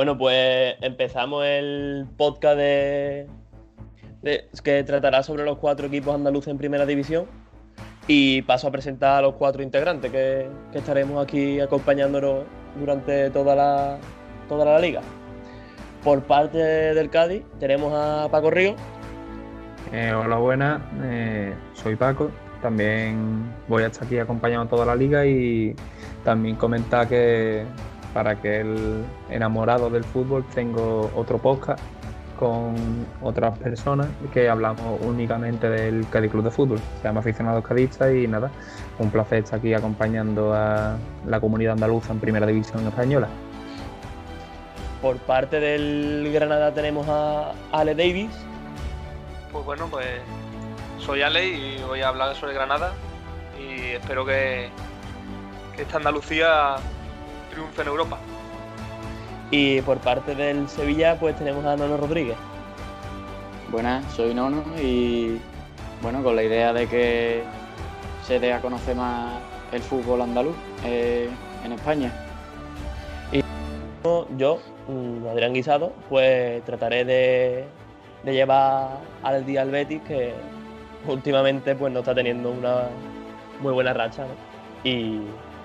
Bueno, pues empezamos el podcast que tratará sobre los cuatro equipos andaluces en primera división. Y paso a presentar a los cuatro integrantes que, que estaremos aquí acompañándonos durante toda la, toda la liga. Por parte del Cádiz tenemos a Paco Río. Eh, hola, buenas. eh, soy Paco. También voy a estar aquí acompañando toda la liga y también comentar que para que el enamorado del fútbol tengo otro podcast con otras personas que hablamos únicamente del Cádiz Club de Fútbol. Se llama Aficionados Cadistas y nada, un placer estar aquí acompañando a la comunidad andaluza en Primera División Española. Por parte del Granada tenemos a Ale Davis. Pues bueno, pues soy Ale y voy a hablar sobre Granada y espero que, que esta Andalucía triunfe en Europa. Y por parte del Sevilla, pues tenemos a Nono Rodríguez. Buenas, soy Nono y bueno, con la idea de que se dé a conocer más el fútbol andaluz eh, en España. Yo, mm, Adrián Guisado, pues trataré de, de llevar al día al Betis, que últimamente pues no está teniendo una muy buena racha. ¿no? Y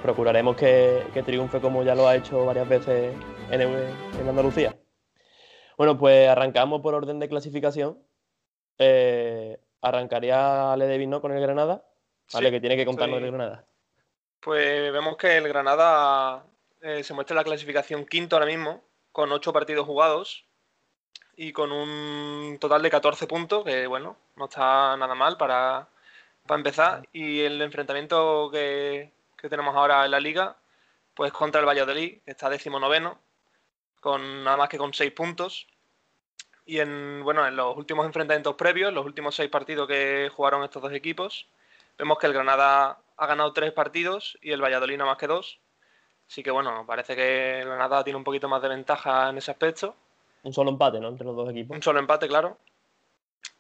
procuraremos que, que triunfe como ya lo ha hecho varias veces en, Andalucía. Bueno, pues arrancamos por orden de clasificación. Eh, arrancaría Ale Davis, ¿no? Con el Granada. Vale, Sí, que tiene que contarnos soy- el Granada. Pues vemos que el Granada eh, se muestra en la clasificación quinto ahora mismo, con ocho partidos jugados y con un total de 14 puntos, que bueno, no está nada mal para, para empezar. Y el enfrentamiento que, que tenemos ahora en la liga, pues contra el Valladolid, que está decimonoveno, con nada más que con seis puntos. Y en, bueno, en los últimos enfrentamientos previos, los últimos seis partidos que jugaron estos dos equipos, vemos que el Granada ha ganado tres partidos y el Valladolid nada más que dos. Así que bueno, parece que el Granada tiene un poquito más de ventaja en ese aspecto. Un solo empate, ¿no? Entre los dos equipos. Un solo empate, claro.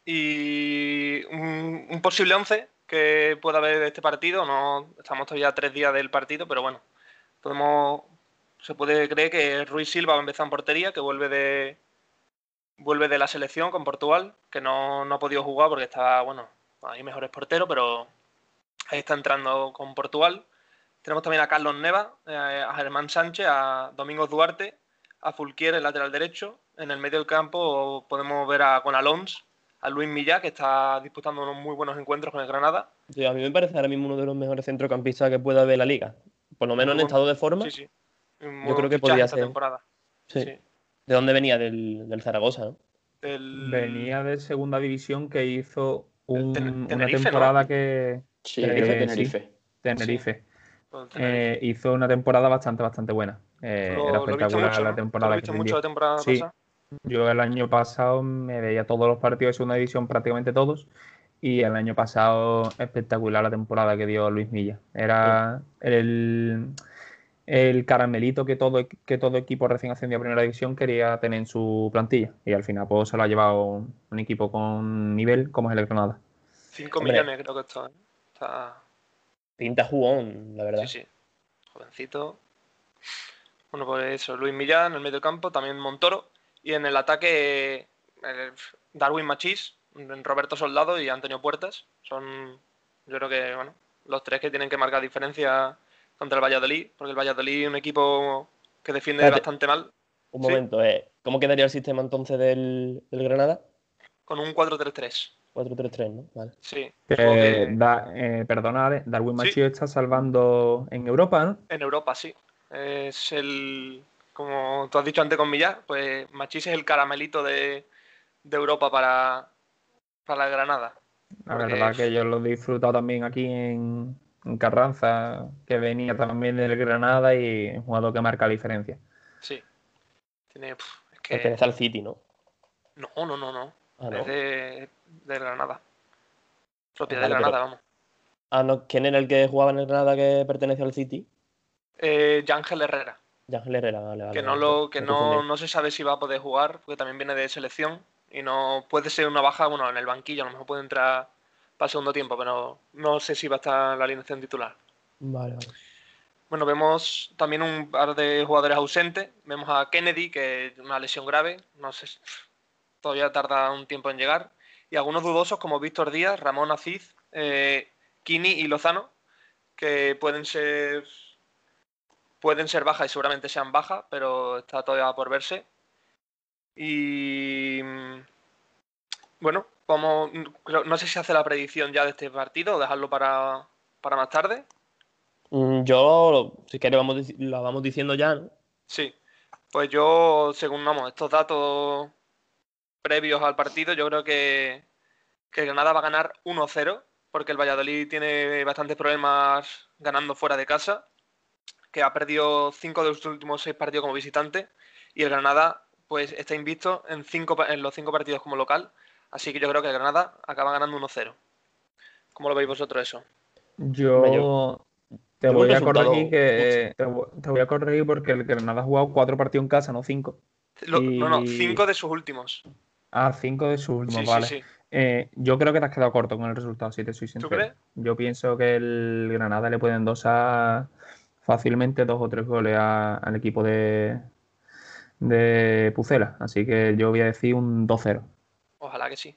Y un, un posible 11 que pueda haber de este partido. No estamos todavía tres días del partido, pero bueno, podemos se puede creer que Ruiz Silva va a empezar en portería, que vuelve de vuelve de la selección con Portugal, que no, no ha podido jugar porque está, bueno, hay mejores porteros, pero ahí está entrando con Portugal. Tenemos también a Carlos Neva, eh, a Germán Sánchez, a Domingos Duarte, a Fulquier, el lateral derecho. En el medio del campo podemos ver a con Alonso, a Luis Millá, que está disputando unos muy buenos encuentros con el Granada. Sí, a mí me parece ahora mismo uno de los mejores centrocampistas que pueda haber la liga. Por lo menos en estado de forma. Sí, sí. Yo creo que esta ser. temporada. Sí. Sí. ¿De dónde venía? Del, del Zaragoza, ¿no? Del- Venía de segunda división que hizo un- Ten- una ¿no? temporada que Sí, Tenerife, de Tenerife. Tenerife. del Tenerife. Eh, hizo una temporada bastante, bastante buena. Eh, Lo- era lo he visto espectacular mucho, la ¿no? temporada Lo he que mucho la temporada Sí. pasada. Yo el año pasado me veía todos los partidos de segunda división, prácticamente todos. Y el año pasado, espectacular la temporada que dio Luis Milla. Era el, el caramelito que todo, que todo equipo recién ascendido a primera división quería tener en su plantilla. Y al final pues, se lo ha llevado un equipo con nivel como es el Granada. 5 Hombre. millones creo que esto. ¿eh? Está... Pinta jugón, la verdad. Sí, sí. Jovencito. Bueno, pues eso, Luis Millán en el medio campo, también Montoro. Y en el ataque, eh, Darwin Machís, Roberto Soldado y Antonio Puertas. Son, yo creo que, bueno, los tres que tienen que marcar diferencia contra el Valladolid, porque el Valladolid es un equipo que defiende Espérate. bastante mal, Un Sí. momento, eh, ¿cómo quedaría el sistema entonces del, del Granada? con un 4-3-3. 4-3-3, ¿no? Vale. Sí. Que, Supongo que da- eh, perdona, Ale, Darwin Sí. Machío está salvando en Europa, ¿no? En Europa, sí. Es el. Como tú has dicho antes con Millar, pues Machís es el caramelito de, de Europa para, para el Granada. La verdad que yo lo he disfrutado también aquí en, en Carranza, que venía también del Granada y es un jugador que marca la diferencia. Sí. Tiene. es Pertenece al City, ¿no? No, no, no, no. Ah, no. Es de, de Granada. Propiedad Vale, de pero- Granada, vamos. Ah, no. ¿Quién era el que jugaba en el Granada que pertenece al City? Eh, Yángel Herrera. Yángel Herrera, vale, vale. que no lo que no, no se sabe si va a poder jugar, porque también viene de selección y no puede ser una baja, bueno, en el banquillo, a lo mejor puede entrar para el segundo tiempo, pero no sé si va a estar la alineación titular. Vale, vale. Bueno, vemos también un par de jugadores ausentes. Vemos a Kennedy, que es una lesión grave, no sé, todavía tarda un tiempo en llegar. Y algunos dudosos como Víctor Díaz, Ramón Aziz, eh, Kini y Lozano, que pueden ser pueden ser bajas y seguramente sean bajas, pero está todavía por verse. Y bueno, vamos, no sé si hace la predicción ya de este partido o dejarlo para, para más tarde. Mm, yo, si quieres, vamos, la vamos diciendo ya, ¿no? Sí, pues yo, según vamos, estos datos previos al partido, yo creo que, que Granada va a ganar 1-0, porque el Valladolid tiene bastantes problemas ganando fuera de casa, que ha perdido 5 de los últimos 6 partidos como visitante, y el Granada pues está invicto en, cinco, en los 5 partidos como local, así que yo creo que el Granada acaba ganando 1-0. ¿Cómo lo veis vosotros eso? Yo, te voy a corregir que te, voy a corregir porque el Granada ha jugado cuatro partidos en casa, no cinco. No, no, cinco de sus últimos. Ah, cinco de sus últimos, vale. Eh, yo creo que te has quedado corto con el resultado, si te soy sincero. ¿Tú crees? Yo pienso que el Granada le pueden endosar fácilmente dos o tres goles al equipo de, de Pucela. Así que yo voy a decir un 2-0. Ojalá que sí.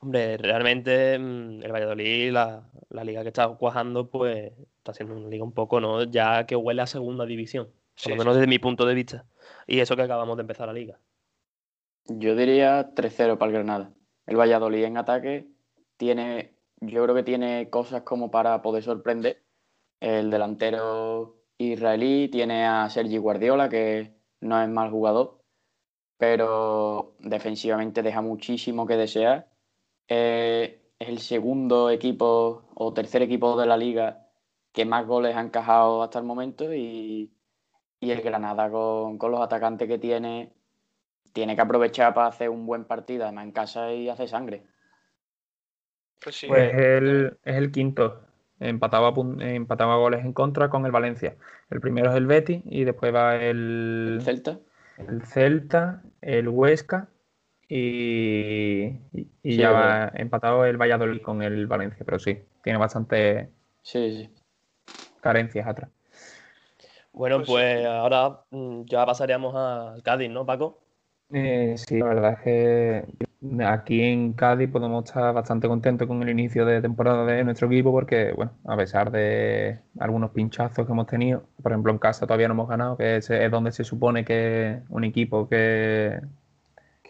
Hombre, realmente mm, el Valladolid, la, la, liga que está cuajando, pues está siendo una liga un poco, ¿no? Ya que huele a segunda división, por lo menos desde mi punto de vista. Y eso que acabamos de empezar la liga. Yo diría 3-0 para el Granada. El Valladolid en ataque tiene, yo creo que tiene cosas como para poder sorprender. El delantero israelí tiene a Sergi Guardiola, que no es mal jugador, pero defensivamente deja muchísimo que desear es el segundo equipo o tercer equipo de la liga que más goles ha encajado hasta el momento y, el Granada con, los atacantes que tiene tiene que aprovechar para hacer un buen partido, además en casa y hace sangre. Pues, sí. pues es, el, quinto. Empataba, empataba goles en contra con el Valencia. El primero es el Betis y después va el, ¿El Celta. El Celta, el Huesca y, ya va empatado el Valladolid con el Valencia, pero sí, tiene bastante carencias atrás. Bueno, pues, pues ahora mm, ya pasaríamos al Cádiz, ¿no, Paco? Eh, sí, la verdad es que aquí en Cádiz podemos estar bastante contentos con el inicio de temporada de nuestro equipo porque, bueno, a pesar de algunos pinchazos que hemos tenido, por ejemplo en casa todavía no hemos ganado, que es donde se supone que un equipo que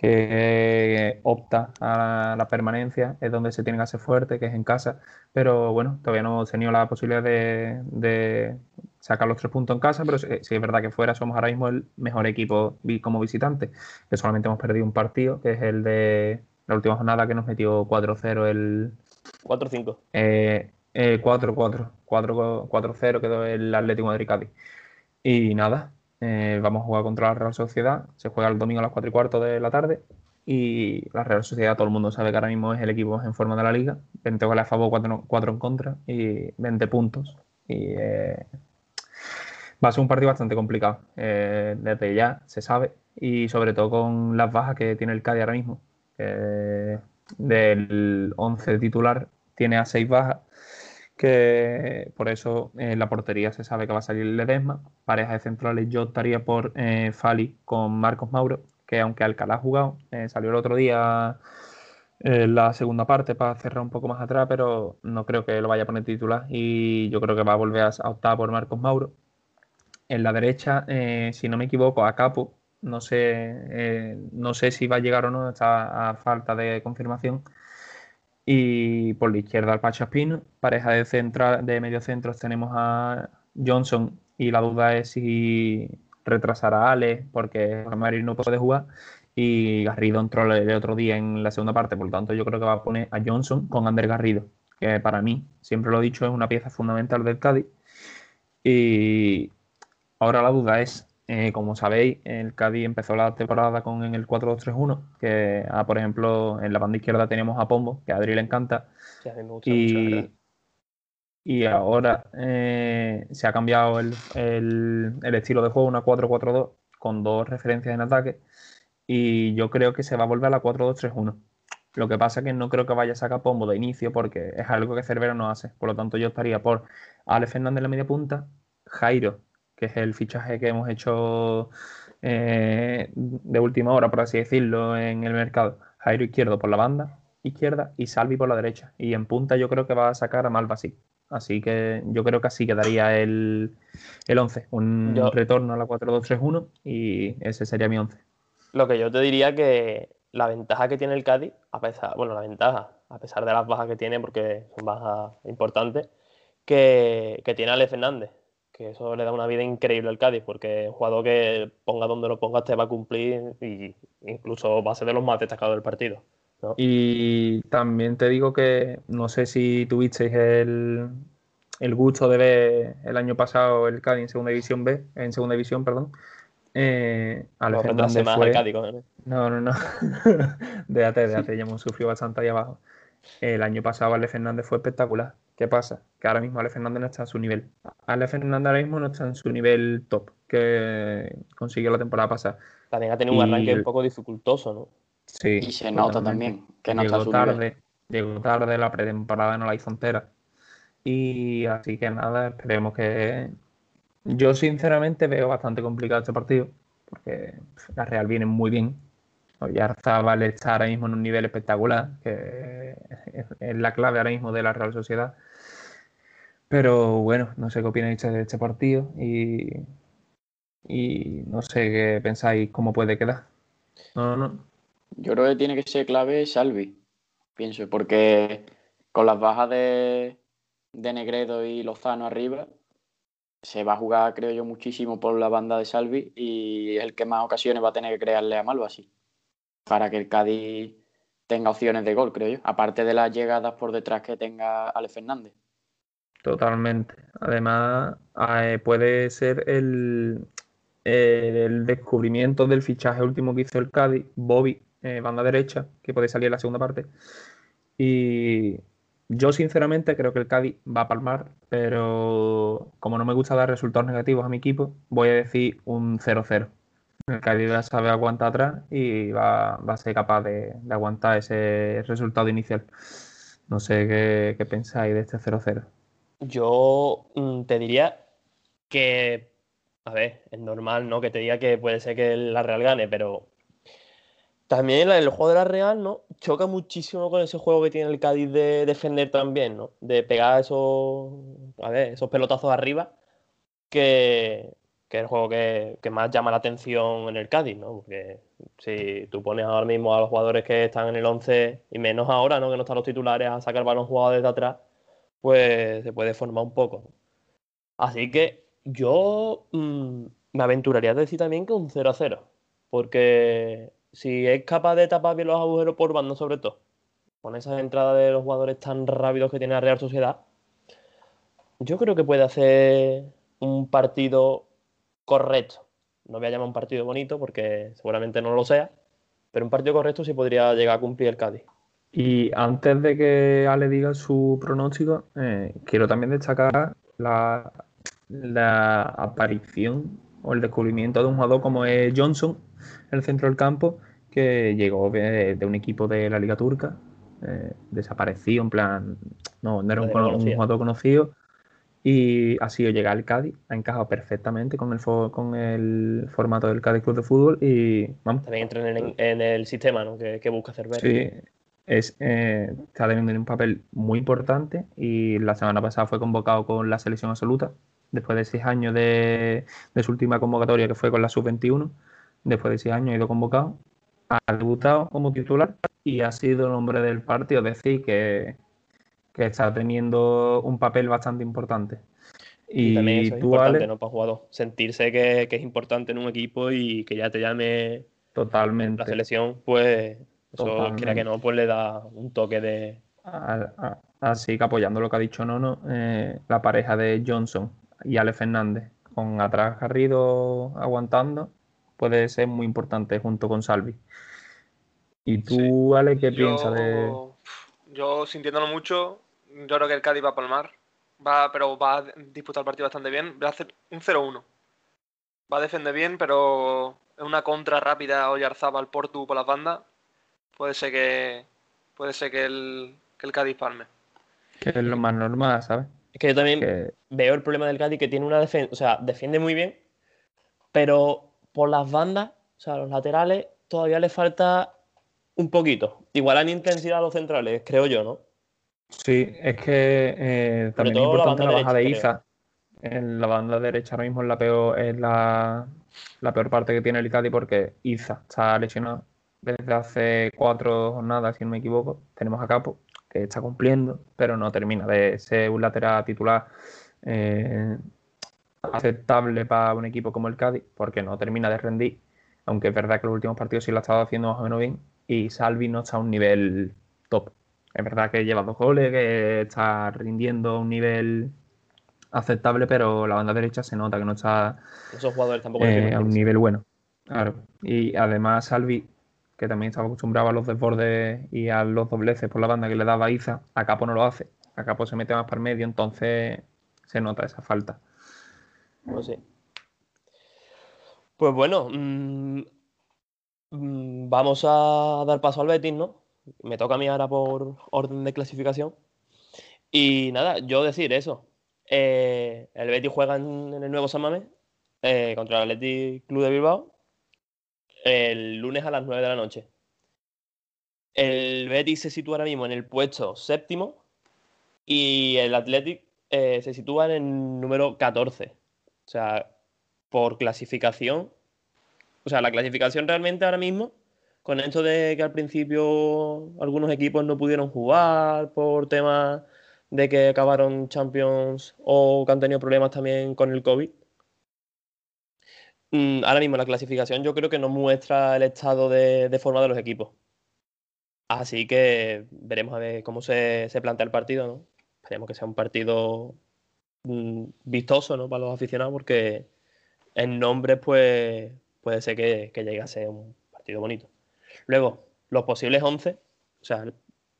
que opta a la permanencia, es donde se tiene que hacer fuerte, que es en casa, pero bueno, todavía no hemos tenido la posibilidad de, sacar los tres puntos en casa, pero sí, es verdad que fuera somos ahora mismo el mejor equipo como visitante, que solamente hemos perdido un partido, que es el de la última jornada que nos metió 4-0 el... 4-5. 4-4, 4-0 quedó el Atlético Madrid Cádiz. Y nada, eh, vamos a jugar contra la Real Sociedad. Se juega el domingo a las 4 y cuarto de la tarde. Y la Real Sociedad, todo el mundo sabe que ahora mismo es el equipo en forma de la liga. 20 goles a favor, 4, en contra y 20 puntos. Y eh, va a ser un partido bastante complicado. Eh, desde ya se sabe. Y sobre todo con las bajas que tiene el Cádiz ahora mismo. del 11 titular tiene a 6 bajas que por eso en eh, la portería se sabe que va a salir Ledesma. Pareja de centrales yo estaría por eh, Fali con Marcos Mauro, que aunque Alcalá ha jugado, salió el otro día la segunda parte para cerrar un poco más atrás, pero no creo que lo vaya a poner titular y yo creo que va a volver a optar por Marcos Mauro. En la derecha, si no me equivoco, a Capo, no sé, no sé si va a llegar o no, está a falta de confirmación y por la izquierda al Pacho Espino. Pareja de, central, de mediocentros tenemos a Johnson y la duda es si retrasará a Ale porque Marín no puede jugar. Y Garrido entró el otro día en la segunda parte, por lo tanto yo creo que va a poner a Johnson con Ander Garrido, que para mí, siempre lo he dicho, es una pieza fundamental del Cádiz. Y ahora la duda es eh, como sabéis, el Cádiz empezó la temporada con en el 4-2-3-1, que ah, por ejemplo en la banda izquierda tenemos a Pombo, que a Adri le encanta. y, y ahora eh, se ha cambiado el, estilo de juego, una 4-4-2, con dos referencias en ataque. Y yo creo que se va a volver a la 4-2-3-1. Lo que pasa es que no creo que vaya a sacar Pombo de inicio porque es algo que Cervera no hace. Por lo tanto, yo estaría por Ale Fernández en la media punta, Jairo, que es el fichaje que hemos hecho eh, de última hora, por así decirlo, en el mercado. Jairo izquierdo por la banda izquierda y Salvi por la derecha. Y en punta yo creo que va a sacar a Malvasi. Así que yo creo que así quedaría el, el 11. Un retorno a la 4-2-3-1 y ese sería mi 11. Lo que yo te diría que la ventaja que tiene el Cádiz, a pesar, bueno, la ventaja, a pesar de las bajas que tiene, porque son bajas importantes, que, que tiene Ale Fernández, que eso le da una vida increíble al Cádiz, porque un jugador que ponga donde lo pongas te va a cumplir y incluso va a ser de los más destacados del partido. Y también te digo que no sé si tuvisteis el, el gusto de ver el año pasado el Cádiz en segunda división B, en segunda división, perdón. Eh, Fernández fue... Cádiz, ¿no? no, no, déjate, déjate, ya hemos sufrido bastante ahí abajo. El año pasado Ale Fernández fue espectacular. ¿Qué pasa? Que ahora mismo Ale Fernández no está en su nivel. Ale Fernández ahora mismo no está en su nivel top que consiguió la temporada pasada. También ha tenido un arranque un poco dificultoso, ¿no? Sí. Y se nota también que no llegó está tarde, Llegó tarde, la pretemporada no la hizo entera. Y así que nada, esperemos que. Yo sinceramente veo bastante complicado este partido, porque la Real viene muy bien. Oyarzábal está ahora mismo en un nivel espectacular, que es la clave ahora mismo de la Real Sociedad. Pero bueno, no sé qué opináis de este partido y, y no sé qué pensáis cómo puede quedar. No, no. Yo creo que tiene que ser clave Salvi, pienso, porque con las bajas de, de Negredo y Lozano arriba, se va a jugar, creo yo, muchísimo por la banda de Salvi y es el que más ocasiones va a tener que crearle a así para que el Cádiz tenga opciones de gol, creo yo, aparte de las llegadas por detrás que tenga Ale Fernández. Totalmente. Además, eh, puede ser el, el descubrimiento del fichaje último que hizo el Cádiz, Bobby, eh, banda derecha, que puede salir en la segunda parte. Y yo sinceramente creo que el Cádiz va a palmar, pero como no me gusta dar resultados negativos a mi equipo, voy a decir un 0-0. El Cádiz ya sabe aguantar atrás y va, a ser capaz de, aguantar ese resultado inicial. No sé qué, qué pensáis de este 0-0. Yo mm, te diría que, a ver, es normal, ¿no? Que te diga que puede ser que la Real gane, pero también el juego de la Real, ¿no? Choca muchísimo con ese juego que tiene el Cádiz de defender también, ¿no? De pegar esos, a ver, esos pelotazos arriba, que, es el juego que, más llama la atención en el Cádiz, ¿no? Porque si tú pones ahora mismo a los jugadores que están en el 11, y menos ahora, ¿no? Que no están los titulares a sacar balón jugadores de atrás, pues se puede formar un poco. Así que yo mm, me aventuraría a decir también que un 0 a 0, porque si es capaz de tapar bien los agujeros por banda, sobre todo, con esas entradas de los jugadores tan rápidos que tiene la Real Sociedad, yo creo que puede hacer un partido correcto. No voy a llamar un partido bonito porque seguramente no lo sea, pero un partido correcto sí podría llegar a cumplir el Cádiz. Y antes de que Ale diga su pronóstico, eh, quiero también destacar la, la aparición o el descubrimiento de un jugador como es Johnson, el centro del campo, que llegó de, un equipo de la Liga Turca, eh, desapareció, en plan, no, no era un, jugador conocido, y ha sido llegar al Cádiz, ha encajado perfectamente con el, con el formato del Cádiz Club de Fútbol y vamos. También entra en, el sistema ¿no? que, busca hacer ver. Sí, es, eh, está teniendo un papel muy importante y la semana pasada fue convocado con la selección absoluta, después de seis años de, de su última convocatoria que fue con la sub-21 después de seis años ha ido convocado, ha debutado como titular y ha sido el hombre del partido, es decir, que, está teniendo un papel bastante importante. Y, también eso es importante, ¿no? Para jugador. Sentirse que, es importante en un equipo y que ya te llame Totalmente. la selección, pues eso, quiera que no, pues le da un toque de. Así que apoyando lo que ha dicho Nono, eh, la pareja de Johnson y Ale Fernández, con atrás Garrido aguantando puede ser muy importante junto con Salvi. ¿Y tú, Ale, qué piensas de...? Yo, sintiéndolo mucho, yo creo que el Cádiz va a palmar, va, pero va a disputar el partido bastante bien, va a hacer un 0-1. Va a defender bien, pero es una contra rápida al Portu por las bandas, puede ser que puede ser que el, que el Cádiz palme. Que es lo más normal, ¿sabes? Es que yo también Que- veo el problema del Cádiz que tiene una defensa, o sea, defiende muy bien, pero por las bandas, o sea, los laterales, todavía le falta un poquito. Igual en intensidad a los centrales, creo yo, ¿no? Sí, es que eh, también es la importante la, banda baja de derecha, Iza. En la banda derecha ahora mismo es la peor, es la, la peor parte que tiene el Cádiz porque Iza está lesionado desde hace cuatro jornadas, si no me equivoco. Tenemos a Capo, que está cumpliendo, pero no termina de ser un lateral titular eh, aceptable para un equipo como el Cádiz, porque no termina de rendir. Aunque es verdad que los últimos partidos sí lo ha estado haciendo más o menos bien. Y Salvi no está a un nivel top. Es verdad que lleva dos goles, que está rindiendo a un nivel aceptable, pero la banda derecha se nota que no está Esos jugadores tampoco eh, a un nivel bueno. Claro. Y además Salvi, que también estaba acostumbrado a los desbordes y a los dobleces por la banda que le daba Iza, a Capo no lo hace. A Capo se mete más para el medio, entonces se nota esa falta. Pues. Pues bueno, mm, mm, vamos a dar paso al Betis, ¿no? Me toca a mí ahora por orden de clasificación. Y nada, yo decir eso. Eh, el Betis juega en, el nuevo San Mamés eh, contra el Athletic Club de Bilbao el lunes a las 9 de la noche. El Betis se sitúa ahora mismo en el puesto séptimo y el Athletic eh, se sitúa en el número 14. O sea, por clasificación. O sea, la clasificación realmente ahora mismo, con esto de que al principio algunos equipos no pudieron jugar por temas de que acabaron Champions o que han tenido problemas también con el COVID. Mm, Ahora mismo la clasificación yo creo que no muestra el estado de, forma de los equipos. Así que veremos a ver cómo se, plantea el partido, ¿no? Esperemos que sea un partido mm, vistoso ¿no? para los aficionados porque en nombres pues puede ser que, que llegue a ser un partido bonito. Luego, los posibles 11, o sea,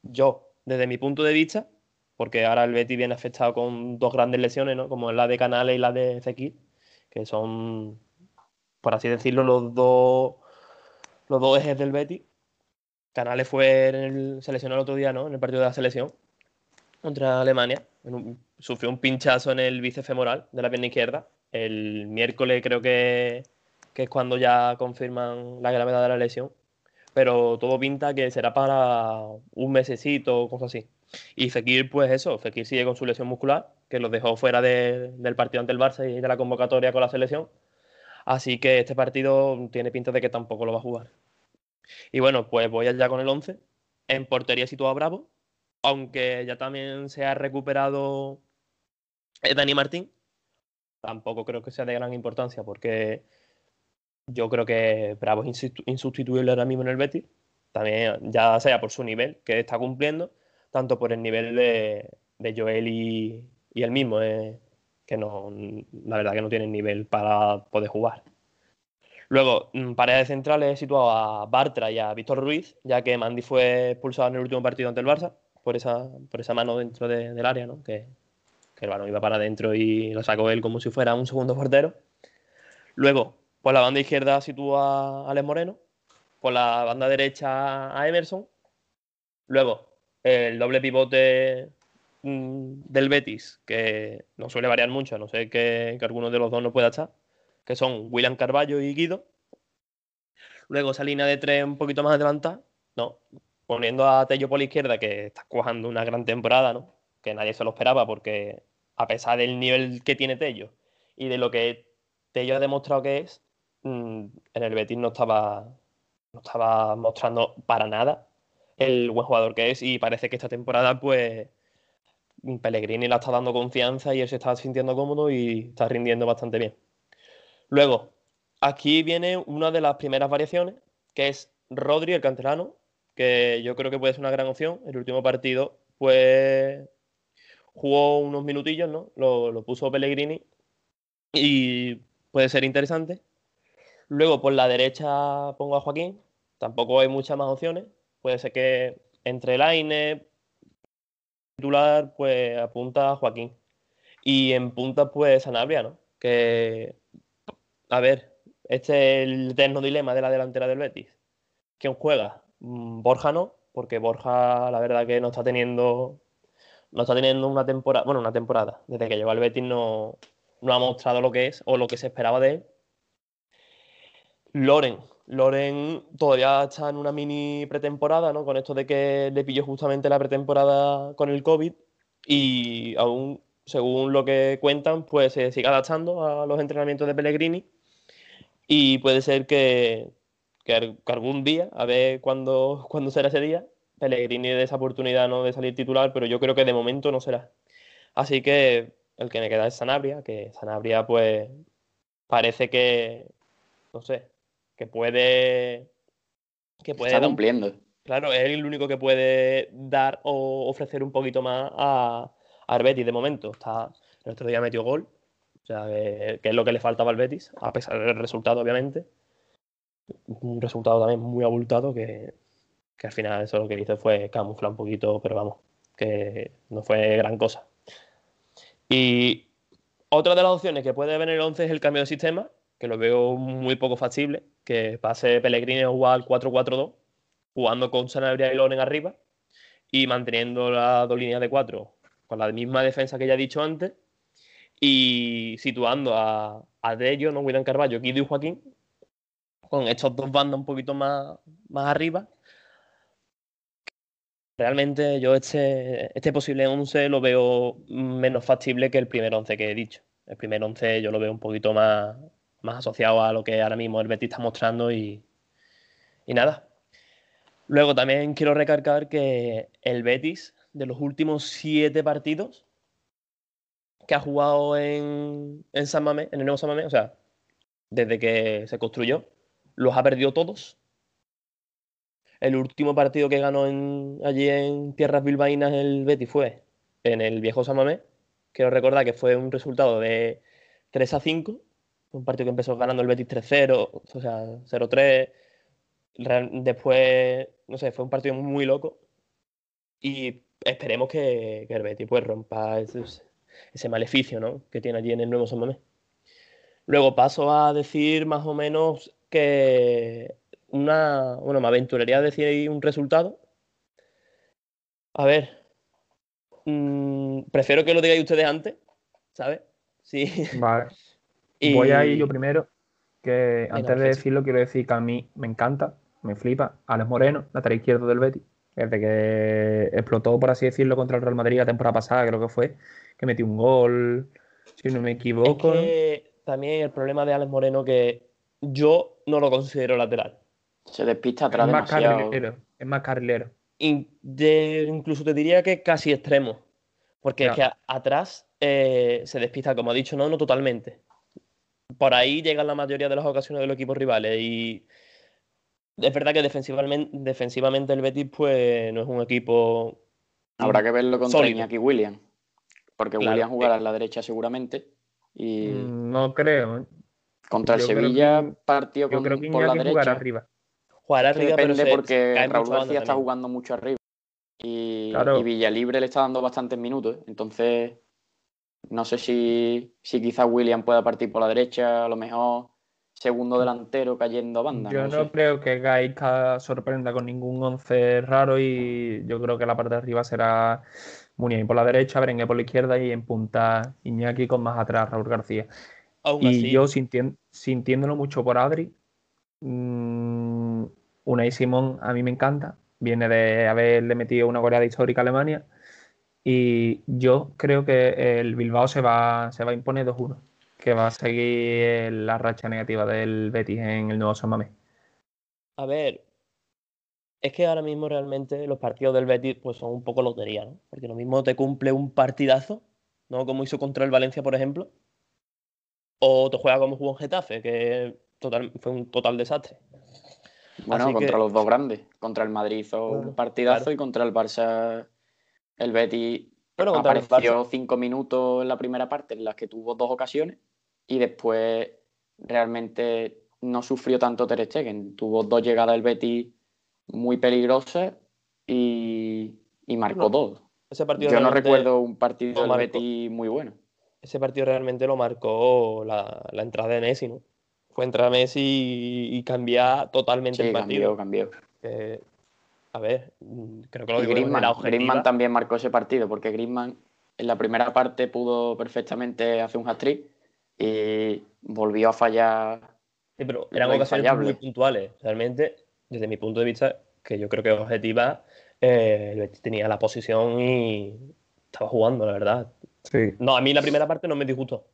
yo desde mi punto de vista, porque ahora el Betis viene afectado con dos grandes lesiones, ¿no? como la de Canales y la de Fekir, que son, por así decirlo, los dos, los dos ejes del Betis. Canales fue en el, el otro día, ¿no? En el partido de la selección contra Alemania. Sufrió un pinchazo en el bíceps femoral de la pierna izquierda. El miércoles creo que, que es cuando ya confirman la gravedad de la lesión. Pero todo pinta que será para un mesecito o cosas así. Y Fekir, pues eso, Fekir sigue con su lesión muscular, que los dejó fuera de- del partido ante el Barça y de la convocatoria con la selección. Así que este partido tiene pinta de que tampoco lo va a jugar. Y bueno, pues voy allá con el 11. En portería situado a Bravo, aunque ya también se ha recuperado eh, Dani Martín. Tampoco creo que sea de gran importancia porque yo creo que Bravo es insustitu- insustituible ahora mismo en el Betis. También ya sea por su nivel que está cumpliendo, tanto por el nivel de, de Joel y, y él mismo, eh, que no, la verdad que no tienen nivel para poder jugar. Luego, mm, pareja de centrales he situado a Bartra y a Víctor Ruiz, ya que Mandy fue expulsado en el último partido ante el Barça por esa, por esa mano dentro de- del área, ¿no? Que, que el balón iba para adentro y lo sacó él como si fuera un segundo portero. Luego, por la banda izquierda sitúa a Alex Moreno, por la banda derecha a Emerson. Luego, el doble pivote del Betis, que no suele variar mucho, no sé que, que alguno de los dos no pueda estar, que son William Carballo y Guido. Luego esa línea de tres un poquito más adelantada, ¿no? Poniendo a Tello por la izquierda, que está cuajando una gran temporada, ¿no? Que nadie se lo esperaba, porque a pesar del nivel que tiene Tello y de lo que Tello ha demostrado que es, mm, en el Betis no estaba, no estaba mostrando para nada el buen jugador que es y parece que esta temporada pues Pellegrini la está dando confianza y él se está sintiendo cómodo y está rindiendo bastante bien. Luego, aquí viene una de las primeras variaciones, que es Rodri, el canterano, que yo creo que puede ser una gran opción. El último partido, pues, jugó unos minutillos, ¿no? Lo, lo puso Pellegrini y puede ser interesante. Luego, por la derecha pongo a Joaquín. Tampoco hay muchas más opciones. Puede ser que entre Laine, titular, pues apunta a Joaquín. Y en punta, pues Sanabria, ¿no? Que, a ver, este es el eterno dilema de la delantera del Betis. ¿Quién juega? Mm, Borja no, porque Borja, la verdad que no está teniendo no está teniendo una temporada, bueno, una temporada, desde que llegó al Betis no, no ha mostrado lo que es o lo que se esperaba de él. Loren, Loren todavía está en una mini pretemporada, ¿no? Con esto de que le pilló justamente la pretemporada con el COVID y aún, según lo que cuentan, pues se sigue adaptando a los entrenamientos de Pellegrini y puede ser que, que, algún día, a ver cuándo, cuándo será ese día, Pellegrini de esa oportunidad ¿no? de salir titular, pero yo creo que de momento no será. Así que el que me queda es Sanabria, que Sanabria pues parece que, no sé, que puede... Que puede Está cumpliendo. claro, es el único que puede dar o ofrecer un poquito más a, a Betis de momento. Está, el otro día metió gol, o sea, que, es lo que le faltaba al Betis, a pesar del resultado, obviamente. Un resultado también muy abultado que, que al final eso lo que hizo fue camuflar un poquito, pero vamos, que no fue gran cosa. Y otra de las opciones que puede en el 11 es el cambio de sistema, que lo veo muy poco factible, que pase Pellegrini a jugar al 4-4-2, jugando con Sanabria y Loren arriba y manteniendo las dos líneas de cuatro con la misma defensa que ya he dicho antes y situando a, a ¿no? William Carballo, Guido y Joaquín con estos dos bandas un poquito más, más arriba Realmente yo este, este posible 11 lo veo menos factible que el primer 11 que he dicho. El primer 11 yo lo veo un poquito más, más asociado a lo que ahora mismo el Betis está mostrando y, y nada. Luego también quiero recargar que el Betis, de los últimos siete partidos que ha jugado en, en San Mamés, en el nuevo San Mamés, o sea, desde que se construyó, los ha perdido todos el último partido que ganó allí en tierras bilbaínas el Betis fue en el viejo Samamé. Quiero recordar que fue un resultado de 3 a 5, un partido que empezó ganando el Betis 3-0, o sea, 0-3. Después, no sé, fue un partido muy loco. Y esperemos que, el Betis pues rompa ese, maleficio ¿no? que tiene allí en el nuevo Samamé. Luego paso a decir más o menos que una. Bueno, me aventuraría a decir un resultado. A ver. Mm, prefiero que lo digáis ustedes antes, ¿sabes? Sí. Vale. Voy a ir yo primero. Que antes de decirlo, quiero decir que a mí me encanta, me flipa. Alex Moreno, lateral izquierdo del Betis. Desde que explotó, por así decirlo, contra el Real Madrid la temporada pasada, creo que fue, que metió un gol, si no me equivoco. también el problema de Alex Moreno que yo no lo considero lateral. Se despista atrás es más Carrilero, es más carrilero. incluso te diría que casi extremo. Porque es que atrás eh, se despista, como ha dicho, no, no totalmente. Por ahí llegan la mayoría de las ocasiones de los equipos rivales. Y es verdad que defensivamente, defensivamente el Betis pues no es un equipo. Habrá que verlo contra sólido. Iñaki William. Porque William jugará a la derecha seguramente. Y... Mm, no creo. ¿eh? Contra el Sevilla partió con, por la derecha. arriba jugar arriba, Depende porque Raúl García está jugando mucho arriba. Y, Villalibre le está dando bastantes minutos. Entonces, no sé si, si quizás William pueda partir por la derecha, a lo mejor segundo delantero cayendo a banda. Yo no, creo que Gaisca sorprenda con ningún once raro y yo creo que la parte de arriba será Muniain por la derecha, Berenguer por la izquierda y en punta Iñaki con más atrás Raúl García. y yo sintiéndolo mucho por Adri, mmm, Unai Simón a mí me encanta, viene de haberle metido una goleada histórica a Alemania y yo creo que el Bilbao se va, se va a imponer 2-1, que va a seguir la racha negativa del Betis en el nuevo San Mamés. A ver, es que ahora mismo realmente los partidos del Betis pues son un poco lotería, ¿no? Porque lo mismo te cumple un partidazo, ¿no? Como hizo contra el Valencia, por ejemplo, o te juega como jugó en Getafe, que fue un total desastre. Bueno, contra los dos grandes. Contra el Madrid hizo un partidazo y contra el Barça el Betty apareció cinco minutos en la primera parte en las que tuvo dos ocasiones y después realmente no sufrió tanto Ter Stegen. Tuvo dos llegadas el Betty muy peligrosas y, marcó dos. Yo no recuerdo un partido del Betty muy bueno. Ese partido realmente lo marcó la, la entrada de Messi, ¿no? fue entrar Messi y, cambiar totalmente el partido. Cambió, cambió. A ver, mm, creo que lo Y digo de Griezmann, objetiva. Griezmann también marcó ese partido, porque Griezmann en la primera parte pudo perfectamente hacer un hat-trick y volvió a fallar. Sí, pero eran ocasiones muy puntuales. Realmente, desde mi punto de vista, que yo creo que es objetiva, eh, tenía la posición y estaba jugando, la verdad. Sí. No, a mí la primera parte no me disgustó.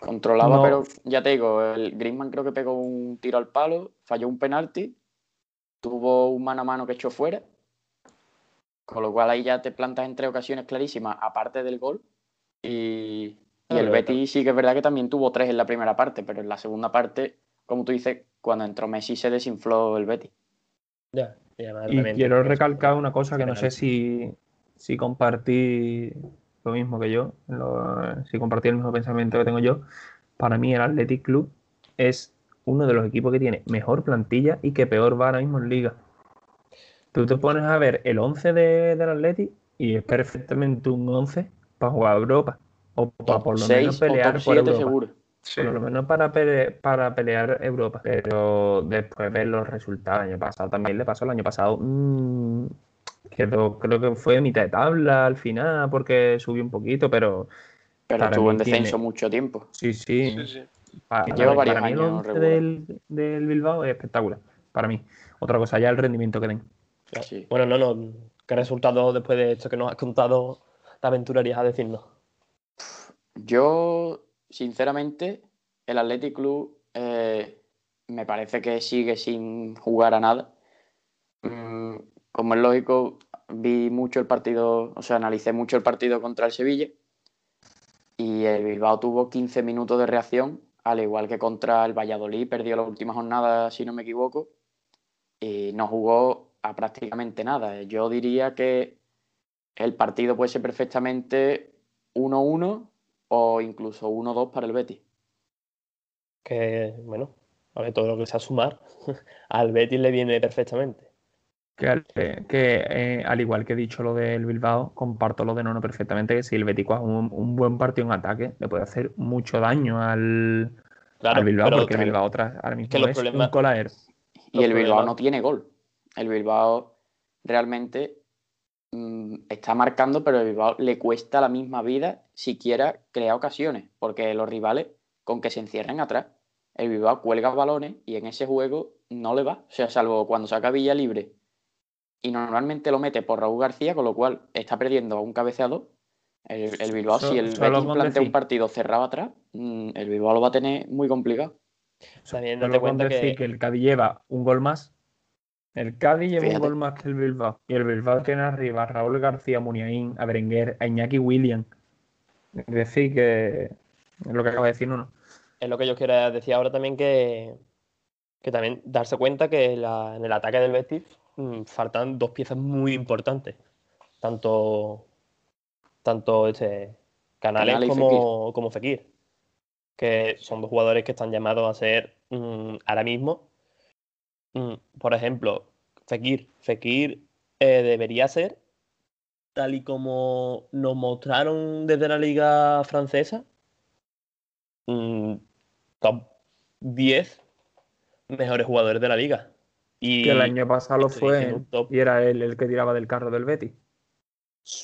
Controlaba, No. pero ya te digo, el Griezmann creo que pegó un tiro al palo, falló un penalti, tuvo un mano a mano que echó fuera, con lo cual ahí ya te plantas en tres ocasiones clarísimas, aparte del gol. Y, el. Betis sí que es verdad que también tuvo tres en la primera parte, pero en la segunda parte, como tú dices, cuando entró Messi se desinfló el Betis. Ya, y además Y quiero pues, recalcar una cosa que no sé si, si compartí lo mismo que yo, lo- si compartí el mismo pensamiento que tengo yo. Para mí el Athletic Club es uno de los equipos que tiene mejor plantilla y que peor va ahora mismo en liga. Tú te pones a ver el 11 de, del Athletic y es perfectamente un 11 para jugar a Europa. O para por lo menos Seis pelear por 7 Europa. seguro. Sí. Por lo menos para, pele- para pelear Europa. Pero después ver los resultados. El año pasado también le pasó. El año pasado mm, quedó, creo que fue mitad de tabla al final porque subió un poquito. Pero Pero estuvo en descenso tiene- mucho tiempo. sí, sí. Sí, sí. Pa- Lleva para mí el años 11 regular. del, del Bilbao es espectacular. Para mí. Otra cosa ya el rendimiento que den. Sí. Bueno, no, no. ¿Qué resultado después de esto que nos has contado te aventurarías a decirnos? Yo, sinceramente, el Athletic Club eh, me parece que sigue sin jugar a nada. Mm, como es lógico, vi mucho el partido, o sea, analicé mucho el partido contra el Sevilla y el Bilbao tuvo 15 minutos de reacción, al igual que contra el Valladolid, perdió la última jornada, si no me equivoco, y no jugó a prácticamente nada. Yo diría que el partido puede ser perfectamente 1-1 o incluso 1-2 para el Betis. Que, bueno, a todo lo que sea sumar, al Betis le viene perfectamente. Que, al- que, eh, al igual que he dicho lo del Bilbao, comparto lo de Nono perfectamente, que si el Betis coge un, un buen partido en ataque, le puede hacer mucho daño al, Claro, al Bilbao, porque el Bilbao tras- ahora mismo que los es problemas- un colaero. Y Los el Bilbao problemas- no tiene gol. El Bilbao realmente mm, está marcando, pero el Bilbao le cuesta la misma vida siquiera crear ocasiones, porque los rivales, con que se encierren atrás, el Bilbao cuelga balones y en ese juego no le va. O sea, salvo cuando saca Villa libre y normalmente lo mete por Raúl García, con lo cual está perdiendo a un cabeceado. El, el Bilbao, So- si el Betis plantea un partido cerrado atrás, mm, el Bilbao lo va a tener muy complicado. También date cuenta decir que, que el Cádiz lleva un gol más. El Cádiz lleva Fíjate. un gol más que el Bilbao. Y el Bilbao tiene arriba a Raúl García, Muniain, a Berenguer, a Iñaki William. Es decir, que es lo que acaba de decir uno. es lo que yo quiero decir ahora también que, que también darse cuenta que la- en el ataque del Betis faltan dos piezas muy importantes. Tanto, tanto este, Canales, Canales y como, como Fekir. Que son dos jugadores que están llamados a ser mm, ahora mismo. mm, por ejemplo, Fekir. Fekir eh, debería ser, tal y como nos mostraron desde la liga francesa, mm, top 10 mejores jugadores de la liga. Y Que el año pasado lo fue y era él el que tiraba del carro del Betis.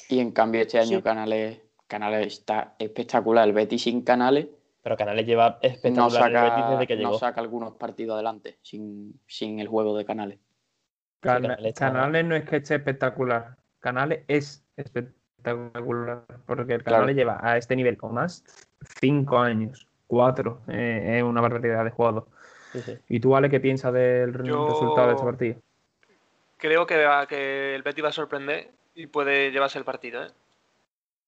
Y en cambio este año Sí. Canales, Canales está espectacular. El Betis sin Canales Pero Canales lleva no espectacular el Betis saca, desde que no llegó. saca algunos partidos adelante sin, sin el juego de Canales. Cana- Canales no es que esté espectacular. Canales es espectacular. Porque el Claro. Canales lleva a este nivel o más cinco años. Cuatro. Eh, es una barbaridad de jugador. Sí, sí. ¿Y tú, Ale, qué piensas del Yo- resultado de este partido? Creo que, va- que el Betis va a sorprender y puede llevarse el partido. ¿eh?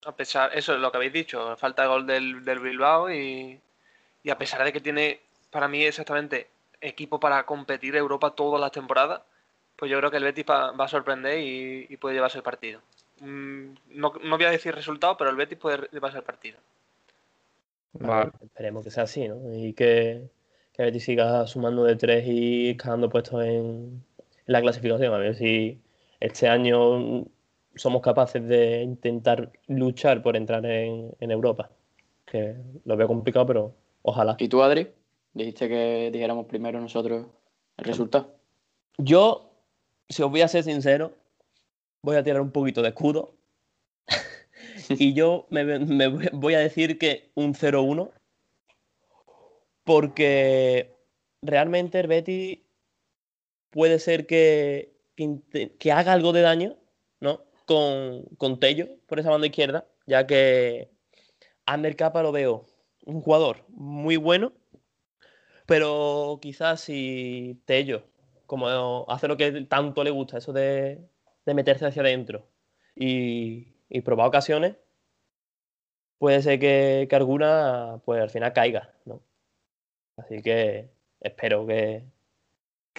A pesar, eso es lo que habéis dicho, falta de gol del, del Bilbao y, y a pesar de que tiene para mí exactamente equipo para competir Europa todas las temporadas, pues yo creo que el Betis va, va a sorprender y, y puede llevarse el partido. Mm, No, no voy a decir resultado, pero el Betis puede llevarse el partido. Vale. esperemos que sea así, ¿no? Y que, que Betis siga sumando de tres y escalando puestos en, en la clasificación. A ver si este año mm, somos capaces de intentar luchar por entrar en, en Europa. Que lo veo complicado, pero ojalá. ¿Y tú, Adri? Dijiste que dijéramos primero nosotros el resultado. Yo si os voy a ser sincero, voy a tirar un poquito de escudo. y yo me, me voy a decir que un 0-1. Porque realmente el Betis puede ser que, que, haga algo de daño, ¿no? Con, con Tello por esa banda izquierda, ya que Ander Capa lo veo un jugador muy bueno, pero quizás si Tello, como hace lo que tanto le gusta, eso de, meterse hacia adentro y, probar ocasiones, puede ser que, que, alguna, pues al final caiga, ¿no? Así que espero que,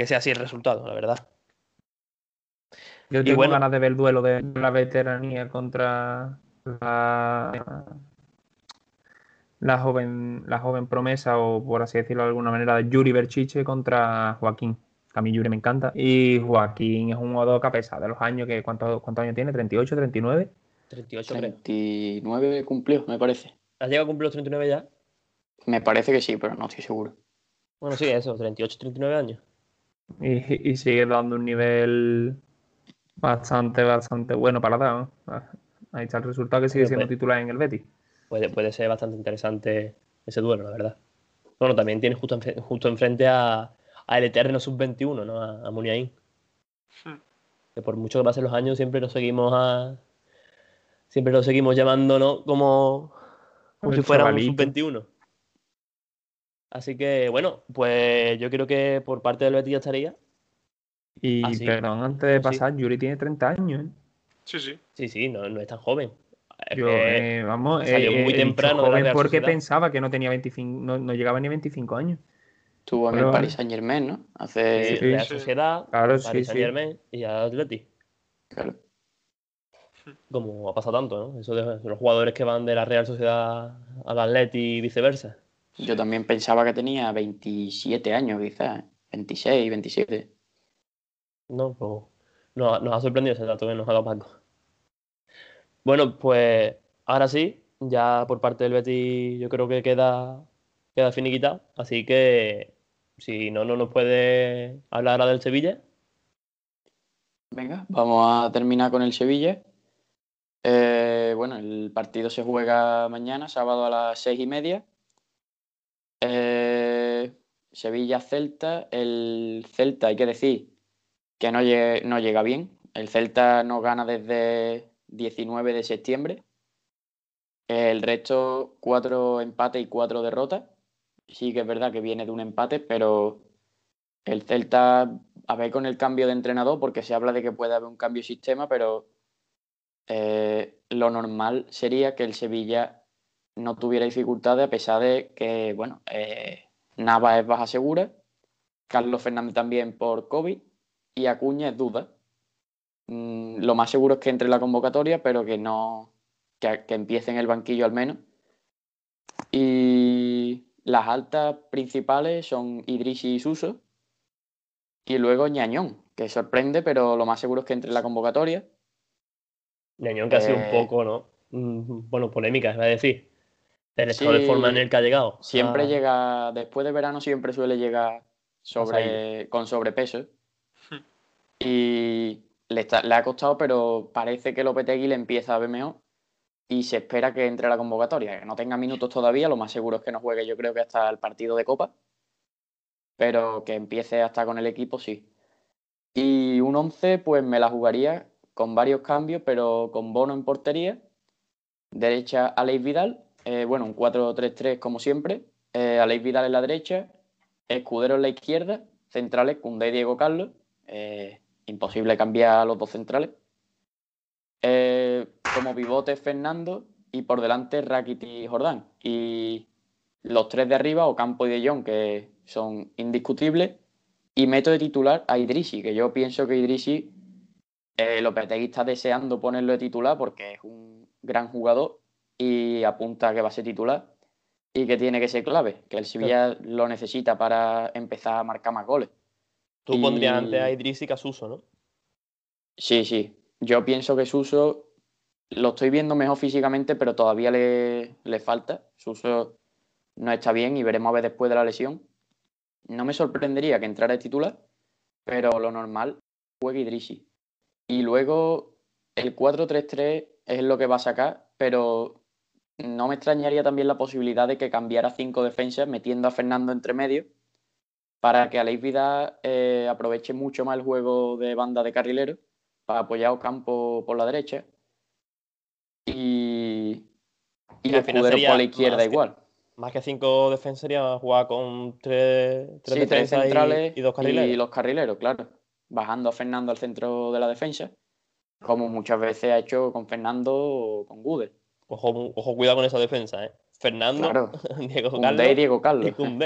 sea así el resultado, la verdad. Yo tengo ganas de ver el duelo de la veteranía contra la, la joven, la joven promesa, o por así decirlo de alguna manera, de Yuri Berchiche contra Joaquín. a mí Yuri me encanta. Y Joaquín es un jugador que a pesar de los años que ¿cuántos, cuántos años tiene? ¿38, 39? 38 39 cumplió, me parece. ¿Has llegado a cumplir los 39 ya? Me parece que sí, pero no estoy seguro. Bueno, sí, eso, 38, 39 años. Y, sigue dando un nivel bastante, bastante bueno para dar. Ahí está el resultado que sigue siendo titular en el Betis puede, puede ser bastante interesante ese duelo, la verdad. Bueno, también tiene justo, justo enfrente a, a el Eterno Sub-21, ¿no? A, a Muniain. Hmm. Que por mucho que pasen los años, siempre lo seguimos a. Siempre lo seguimos llamando, ¿no? Como, como si fuera un Sub-21. Así que, bueno, pues yo creo que por parte del Betis ya estaría. Y, perdón, antes de pasar, Yuri tiene 30 años, ¿eh? Sí, sí. Sí, sí, no, no es tan joven. Yo, eh, vamos, salió muy temprano. Joven porque pensaba que no tenía 25, no, llegaba ni 25 años. Estuvo en el Paris Saint Germain, ¿no? Hace sí, Sociedad, claro, Paris Saint Germain y Atleti. Claro. Como ha pasado tanto, ¿no? Eso de, los jugadores que van de la Real Sociedad al Atleti y viceversa. Yo también pensaba que tenía 27 años, quizás. 26, 27. No, pues nos, nos ha sorprendido ese dato que nos ha dado Paco. Bueno, pues ahora sí, ya por parte del Betis yo creo que queda, queda finiquitado. Así que si no, no nos puede hablar ahora del Sevilla. Venga, vamos a terminar con el Sevilla. Eh, bueno, el partido se juega mañana, sábado a las seis y media. Eh, Sevilla-Celta. El Celta, hay que decir que no, llega bien. El Celta no gana desde 19 de septiembre. El resto, cuatro empates y cuatro derrotas. Sí que es verdad que viene de un empate, pero el Celta, a ver con el cambio de entrenador, porque se habla de que puede haber un cambio de sistema, pero eh, lo normal sería que el Sevilla no tuviera dificultades, a pesar de que, bueno, eh, Nava es baja segura, Carlos Fernández también por COVID y Acuña es duda. Mm, lo más seguro es que entre en la convocatoria, pero que no que, empiece en el banquillo al menos. Y las altas principales son Idrisi y Suso. Y luego Ñañón, que sorprende, pero lo más seguro es que entre en la convocatoria. Ñañón que ha sido un eh, poco, ¿no? Mm, bueno, polémica, es decir. El estado de forma en el que ha llegado. Siempre llega, después de verano siempre suele llegar sobre, con sobrepeso. Hmm. y le, ha costado, pero parece que Lopetegui le empieza a mejor y se espera que entre a la convocatoria. Que no tenga minutos todavía, lo más seguro es que no juegue, yo creo que hasta el partido de Copa, pero que empiece hasta con el equipo, sí. Y un 11, pues me la jugaría con varios cambios, pero con Bono en portería. Derecha, Aleix Vidal. Eh, bueno, un 4-3-3 como siempre. Eh, Aleix Vidal en la derecha. Escudero en la izquierda. Centrales, Cundé y Diego Carlos. Eh, imposible cambiar a los dos centrales. Eh, como pivote Fernando y por delante Rakitic y Jordán. Y los tres de arriba, Ocampo y De Jong, que son indiscutibles. Y meto de titular a Idrisi, que yo pienso que Idrisi, eh, Lopetegui está deseando ponerlo de titular porque es un gran jugador y apunta que va a ser titular y que tiene que ser clave, que el Sevilla lo necesita para empezar a marcar más goles. Tú pondrías antes a Idris y a Suso, ¿no? Sí, sí. Yo pienso que Suso lo estoy viendo mejor físicamente, pero todavía le, le falta. Suso no está bien y veremos a ver después de la lesión. No me sorprendería que entrara de titular, pero lo normal juegue Idrisi. Y luego el 4-3-3 es lo que va a sacar, pero no me extrañaría también la posibilidad de que cambiara cinco defensas metiendo a Fernando entre medio para que Aleix Vidal eh, aproveche mucho más el juego de banda de carrilero para apoyar a Campo por la derecha y, y al final Escudero sería por la izquierda más que- igual. Más que cinco defensas sería jugar con tres, tres Sí, tres defensas y- centrales y, dos carrileros. y los carrileros, claro. Bajando a Fernando al centro de la defensa, como muchas veces ha hecho con Fernando o con Gude. Ojo, ojo, cuidado con esa defensa, ¿eh? Fernando, Claro, Diego Carlos y Diego Carlos. y.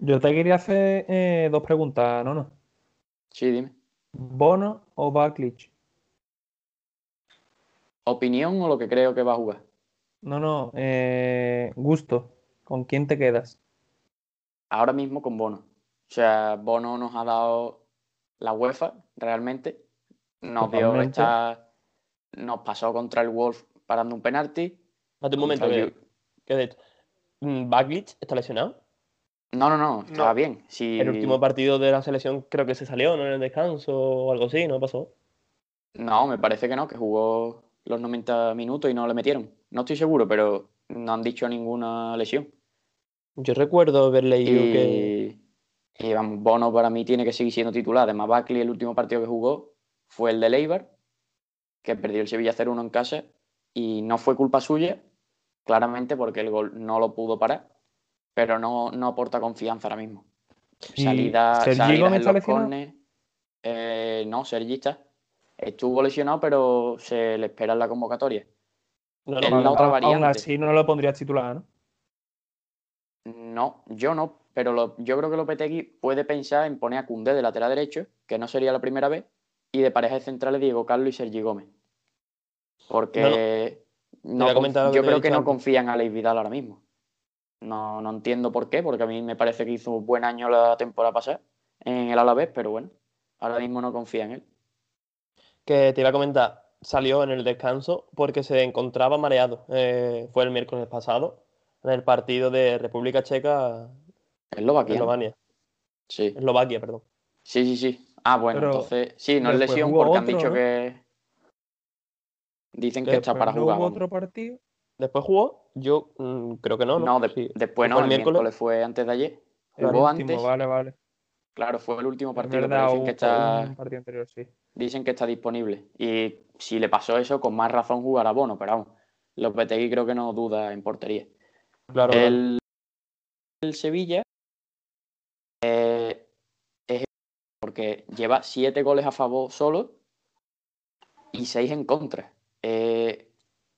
Yo te quería hacer eh, dos preguntas, ¿no? no. Sí, dime. ¿Bono o Backlich? ¿Opinión o lo que creo que va a jugar? No, no. eh, gusto. ¿Con quién te quedas? Ahora mismo con Bono. O sea, Bono nos ha dado la UEFA, realmente. Nos dio Totalmente. esta... Nos pasó contra el Wolf parando un penalti. Espérate un momento, que, que. Mm, Baglic está lesionado. No, no, no, estaba No. bien. Sí, El último partido de la selección creo que se salió, ¿no? En el descanso o algo así, ¿no pasó? No, me parece que no, que jugó los 90 minutos y no le metieron. No estoy seguro, pero no han dicho ninguna lesión. Yo recuerdo haber leído que. Y, y, vamos, Bono para mí tiene que seguir siendo titular. Además, Buckley, el último partido que jugó fue el de Leibar, que perdió el Sevilla 0-1 en casa y no fue culpa suya, claramente porque el gol no lo pudo parar, pero no, no aporta confianza ahora mismo. ¿Y Salida, Gómez en los córner. Eh, no, Sergi está. Estuvo lesionado, pero se le espera en la convocatoria. No, la otra Aún variante. así no lo pondrías titular, ¿no? No, yo no, pero lo- yo creo que Lopetegui puede pensar en poner a Cundé de lateral derecho, que no sería la primera vez, y de parejas centrales Diego Carlos y Sergi Gómez. Porque no lo que yo creo que no antes. confían en Alex Vidal ahora mismo. No, no entiendo por qué, porque a mí me parece que hizo un buen año la temporada pasada en el Alavés, pero bueno, ahora mismo no confía en él. Que te iba a comentar, salió en el descanso porque se encontraba mareado. Eh, fue el miércoles pasado en el partido de República Checa, Eslovaquia. Eslovenia. Sí, Eslovaquia, perdón. sí, sí, sí. Ah, bueno, Pero entonces sí, no es lesión porque han dicho ¿no? que dicen que está para no jugar. hubo vamos. otro partido? Después jugó, yo mm, creo que no, ¿no? No, de- Sí. después ¿Fue no, el el miércoles? miércoles fue antes de ayer. Jugó último, antes, vale, vale. claro, fue el último partido, verdad, dicen que está, un partido anterior, sí. dicen que está disponible. Y si le pasó eso, con más razón jugará Bono, pero vamos, Lopetegui creo que no duda en portería. Claro, claro. El, el Sevilla eh, es porque lleva siete goles a favor solo y seis en contra. Eh,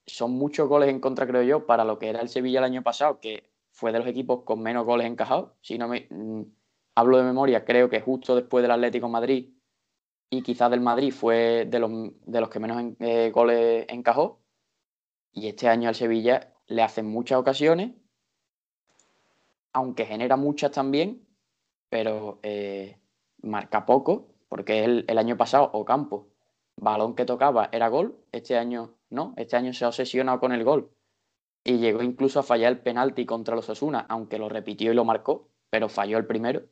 son muchos goles en contra, creo yo, para lo que era el Sevilla el año pasado, que fue de los equipos con menos goles encajados. Si no me mm, hablo de memoria, creo que justo después del Atlético Madrid y quizás del Madrid fue de los, de los que menos en- eh, goles encajó. Y este año al Sevilla le hacen muchas ocasiones, aunque genera muchas también, pero eh, marca poco, porque el, el año pasado Ocampo, balón que tocaba era gol, este año no, este año se ha obsesionado con el gol y llegó incluso a fallar el penalti contra los Osuna, aunque lo repitió y lo marcó, pero falló el primero.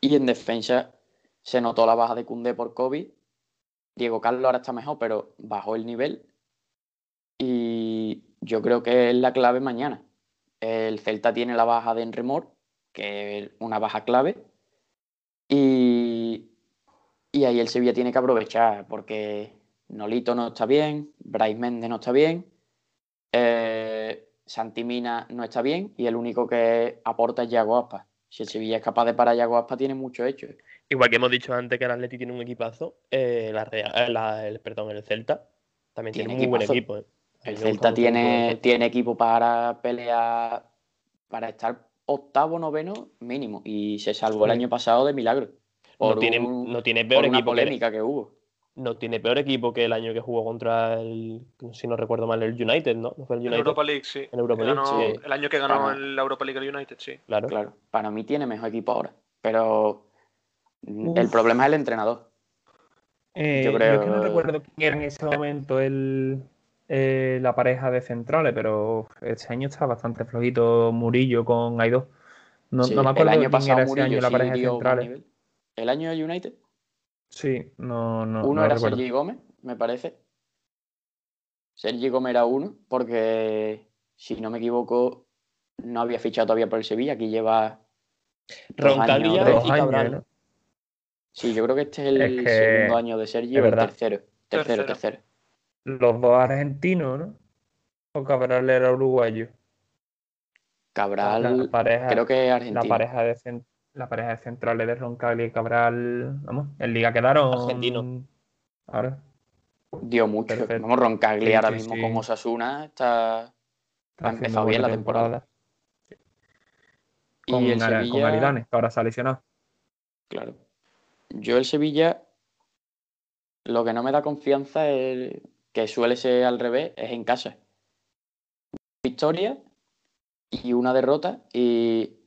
Y en defensa se notó la baja de Cundé por COVID. Diego Carlos ahora está mejor, pero bajó el nivel. Y yo creo que es la clave mañana. El Celta tiene la baja de Enremor, que es una baja clave. Y, y ahí el Sevilla tiene que aprovechar, porque Nolito no está bien, Bryce Méndez no está bien, eh, Santi Mina no está bien, y el único que aporta es Yago Aspas. Si el Sevilla es capaz de parar a Yago Aspas, tiene mucho hecho. Igual que hemos dicho antes que el Atleti tiene un equipazo, eh, la eh, la- el, perdón, el Celta también tiene, Tiene un muy buen equipo. eh. El Celta tiene, tiene equipo para pelear, para estar octavo, noveno mínimo, y se salvó el año pasado de milagro. No, Por, tiene, un- no tiene por peor una equipo polémica que hubo. no tiene peor equipo que el año que jugó contra el, si no recuerdo mal, el United, ¿no? ¿No fue el En? Europa League, sí. En Europa Que League, ganó- sí. El año que ganó Para- en la Europa League el United, sí. Claro. Claro, para mí tiene mejor equipo ahora, pero el problema es el entrenador. Eh, Yo yo, creo- es que no recuerdo quién era en ese momento el, eh, la pareja de centrales, pero este año está bastante flojito Murillo con Aidó. No, Sí, no me acuerdo el año quién pasado era ese Murillo año la sí pareja de centrales. El año del United, Sí, no, no. Uno no era recuerdo. Sergi Gómez, me parece. Sergi Gómez era uno, porque si no me equivoco, no había fichado todavía por el Sevilla. Aquí lleva. dos años, Dos y años, Cabral. ¿no? Sí, yo creo que este es el Es que- segundo año de Sergi o el verdad. tercero. Tercero, Tercero. tercero. Los dos argentinos, ¿no? O Cabral era uruguayo. Cabral, La pareja, creo que es la argentino. pareja de la pareja de centrales de Roncaglia y Cabral, vamos, en Liga quedaron. Argentino. Ahora, Dio mucho. Perfecto. Vamos, Roncaglia Sí, ahora sí, mismo sí. con Osasuna está. está Ha empezado bien la temporada. Con, y el con Sevilla. Aridane, que ahora se ha lesionado. Claro. Yo el Sevilla, lo que no me da confianza es que suele ser al revés, es en casa. Victoria y una derrota y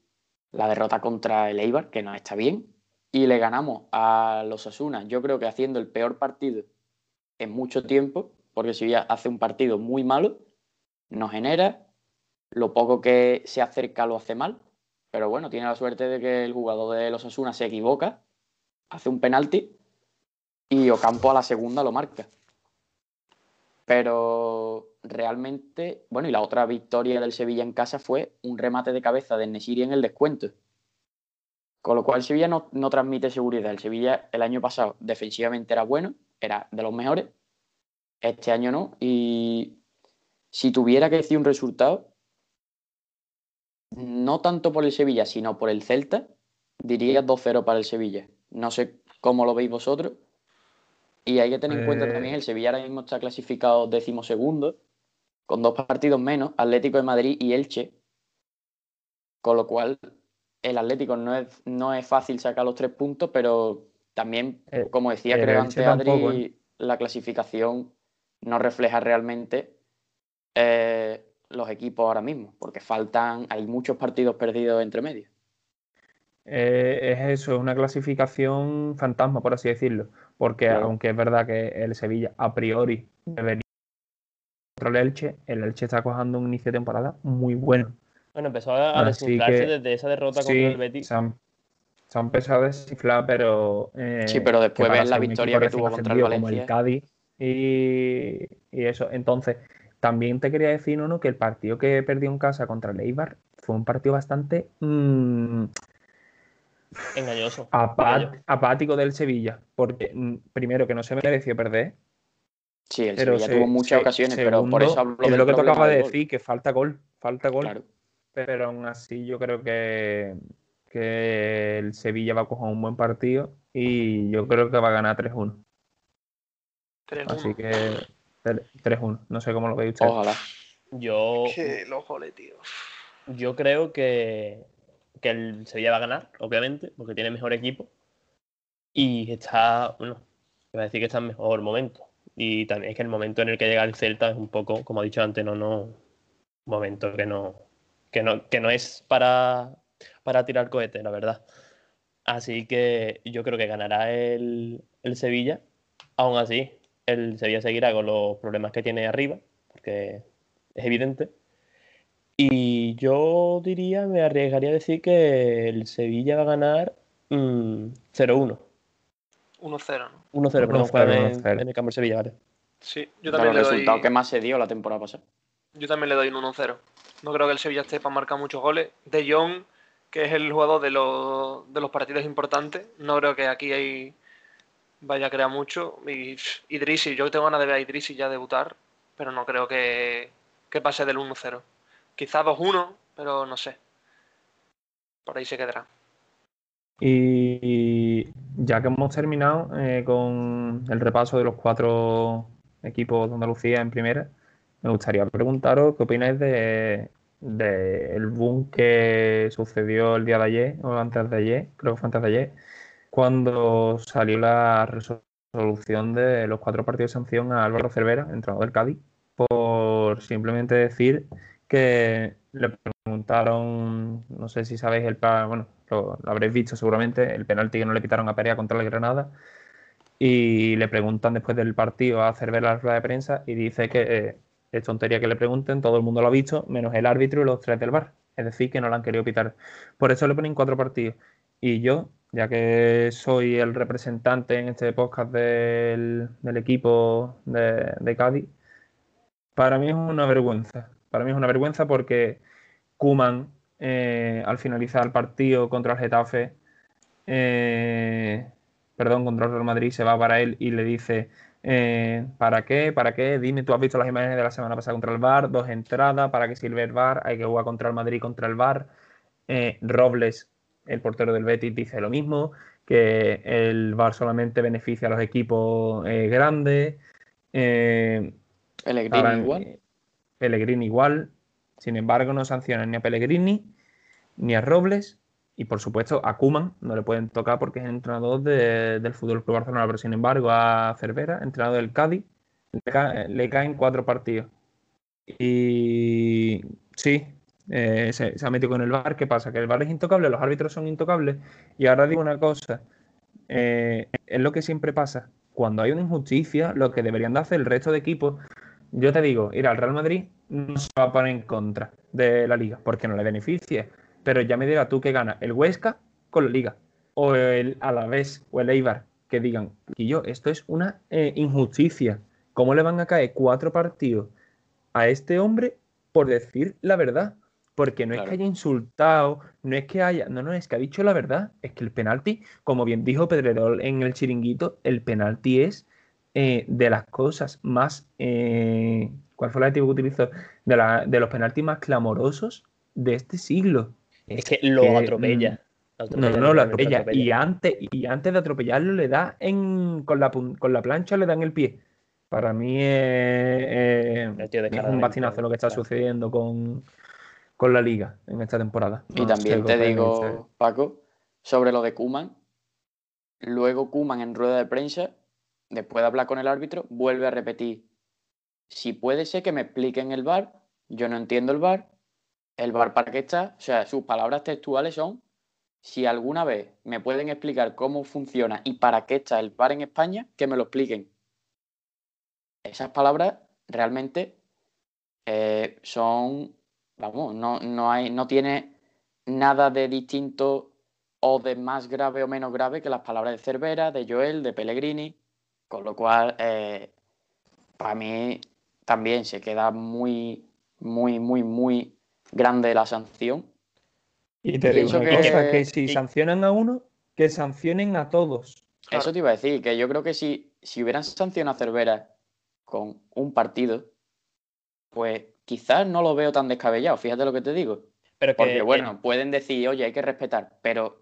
la derrota contra el Eibar, que no está bien, y le ganamos a los Asuna, yo creo que haciendo el peor partido en mucho tiempo, porque Sevilla hace un partido muy malo, no genera, lo poco que se acerca lo hace mal, pero bueno, tiene la suerte de que el jugador de los Asuna se equivoca, hace un penalti y Ocampo a la segunda lo marca. Pero realmente, bueno, y la otra victoria del Sevilla en casa fue un remate de cabeza de Nesiri en el descuento. Con lo cual el Sevilla no, no transmite seguridad. El Sevilla el año pasado defensivamente era bueno, era de los mejores. Este año no. Y si tuviera que decir un resultado, no tanto por el Sevilla, sino por el Celta, diría 2-0 para el Sevilla. No sé cómo lo veis vosotros. Y hay que tener en cuenta Eh. también, el Sevilla ahora mismo está clasificado decimosegundo, con dos partidos menos, Atlético de Madrid y Elche. Con lo cual, el Atlético no es, no es fácil sacar los tres puntos, pero también, Eh, como decía creo antes Adri, tampoco, ¿eh? la clasificación no refleja realmente los equipos ahora mismo, porque faltan, hay muchos partidos perdidos entre medios. Eh, es eso, es una clasificación fantasma, por así decirlo. Porque Claro. aunque es verdad que el Sevilla a priori debería contra el Elche, el Elche está cojando un inicio de temporada muy bueno. Bueno, empezó a, a desinflarse que- desde esa derrota Sí, contra el Betis. se han, se han empezado a desinflar, pero. eh, Sí, pero después ves la victoria que tuvo contra el ascendido Como el Valencia. Cádiz y, y eso. Entonces, también te quería decir, ¿no? que el partido que perdió en casa contra el Eibar fue un partido bastante mm, Engañoso. apa- diría yo. apático del Sevilla. Porque, mm, primero, que no se mereció perder. Sí, el Pero Sevilla se- tuvo muchas se- ocasiones, pero por segundo, eso hablo es del lo que tú acabas de decir, que falta gol. Falta gol. Claro. Pero aún así yo creo que, que el Sevilla va a coger un buen partido y yo creo que va a ganar 3-1. 3-1. Así que tre- 3-1. No sé cómo lo veis ustedes. Ojalá. Yo, goles, tío. yo creo que, que el Sevilla va a ganar, obviamente, porque tiene mejor equipo. Y está, bueno, iba a decir que está en mejor momento. Y también es que el momento en el que llega el Celta es un poco, como he dicho antes, no, no, un momento que no, que no, que no es para, para tirar cohetes, la verdad. Así que yo creo que ganará el, el Sevilla. Aún así, el Sevilla seguirá con los problemas que tiene arriba, porque es evidente. Y yo diría, me arriesgaría a decir que el Sevilla va a ganar mm, 0-1. 1-0, ¿no? 1-0, perdón, 1-0, fue en, 1-0. en el campo del Sevilla, vale. Sí, yo también, le doy, resultados que más se dio la temporada pasada. yo también le doy un 1-0. No creo que el Sevilla esté para marcar muchos goles. De Jong, que es el jugador de los, de los partidos importantes, no creo que aquí hay, vaya a crear mucho. Y Idrisi, yo tengo ganas de ver a Idrisi ya debutar, pero no creo que, que pase del 1-0. Quizás 2-1, pero no sé. Por ahí se quedará. Y ya que hemos terminado eh, con el repaso de los cuatro equipos de Andalucía en primera, me gustaría preguntaros qué opináis de, de el boom que sucedió el día de ayer, o antes de ayer, creo que fue antes de ayer, cuando salió la resolución de los cuatro partidos de sanción a Álvaro Cervera, entrenador del Cádiz, por simplemente decir que le preguntaron, no sé si sabéis el bueno, lo, lo habréis visto seguramente, el penalti que no le quitaron a Perea contra el Granada. Y le preguntan después del partido a Cervera la rueda de prensa y dice que eh, es tontería que le pregunten, todo el mundo lo ha visto, menos el árbitro y los tres del bar. Es decir, que no lo han querido pitar. Por eso le ponen cuatro partidos. Y yo ya que soy el representante en este podcast del, equipo de, Cádiz, para mí es una vergüenza. Para mí es una vergüenza porque Kuman, eh, al finalizar el partido contra el Getafe, eh, perdón, contra el Real Madrid, se va para él y le dice, eh, ¿para qué? ¿Para qué? Dime, tú has visto las imágenes de la semana pasada contra el Bar, dos entradas, ¿para qué sirve el Bar? Hay que jugar contra el Madrid, contra el Bar. Eh, Robles, el portero del Betis, dice lo mismo, que el Bar solamente beneficia a los equipos grandes. Pellegrini igual. Pellegrini igual. Sin embargo, no sancionan ni a Pellegrini ni a Robles y por supuesto, a Kuman no le pueden tocar porque es entrenador del Fútbol Club Barcelona, pero sin embargo, a Cervera, entrenador del Cádiz, le, caen cuatro partidos. Y sí, eh, se, ha metido con el VAR. ¿Qué pasa? Que el VAR es intocable, los árbitros son intocables. Y ahora digo una cosa: eh, es lo que siempre pasa. Cuando hay una injusticia, lo que deberían de hacer el resto de equipos, yo te digo, ir al Real Madrid no se va a poner en contra de la liga porque no le beneficia pero ya me dirás tú que gana el Huesca con la Liga, o el Alavés o el Eibar, que digan, y yo, esto es una eh, injusticia. ¿Cómo le van a caer cuatro partidos a este hombre por decir la verdad? Porque no es que haya insultado, no es que haya, no, no, es que ha dicho la verdad, es que el penalti, como bien dijo Pedrerol en el chiringuito, el penalti es eh, de las cosas más, eh, ¿cuál fue la adjetivo que utilizó? De, la, de los penaltis más clamorosos de este siglo. Es que lo atropella. Mm, no, no, lo atropella. Y, antes, y antes de atropellarlo, le da en, con, la, con la plancha, le dan el pie. Para mí es, un bastinazo lo que está sucediendo con, la liga en esta temporada. Y también te digo, Paco, sobre lo de Kuman. Luego Kuman en rueda de prensa, después de hablar con el árbitro, vuelve a repetir. Si puede ser que me expliquen el bar, yo no entiendo el bar, el bar para qué está, o sea, sus palabras textuales son, si alguna vez me pueden explicar cómo funciona y para qué está el bar en España, que me lo expliquen. Esas palabras realmente eh, son, vamos, no, no, hay, no tiene nada de distinto o de más grave o menos grave que las palabras de Cervera, de Joel, de Pellegrini, con lo cual, eh, para mí también se queda muy, muy, muy, muy grande la sanción. Y te digo que, que si sancionan a uno, que sancionen a todos. Eso te iba a decir, que yo creo que si, si hubieran sancionado a Cervera con un partido, pues quizás no lo veo tan descabellado, fíjate lo que te digo. Pero Porque bueno, pueden decir, oye, hay que respetar, pero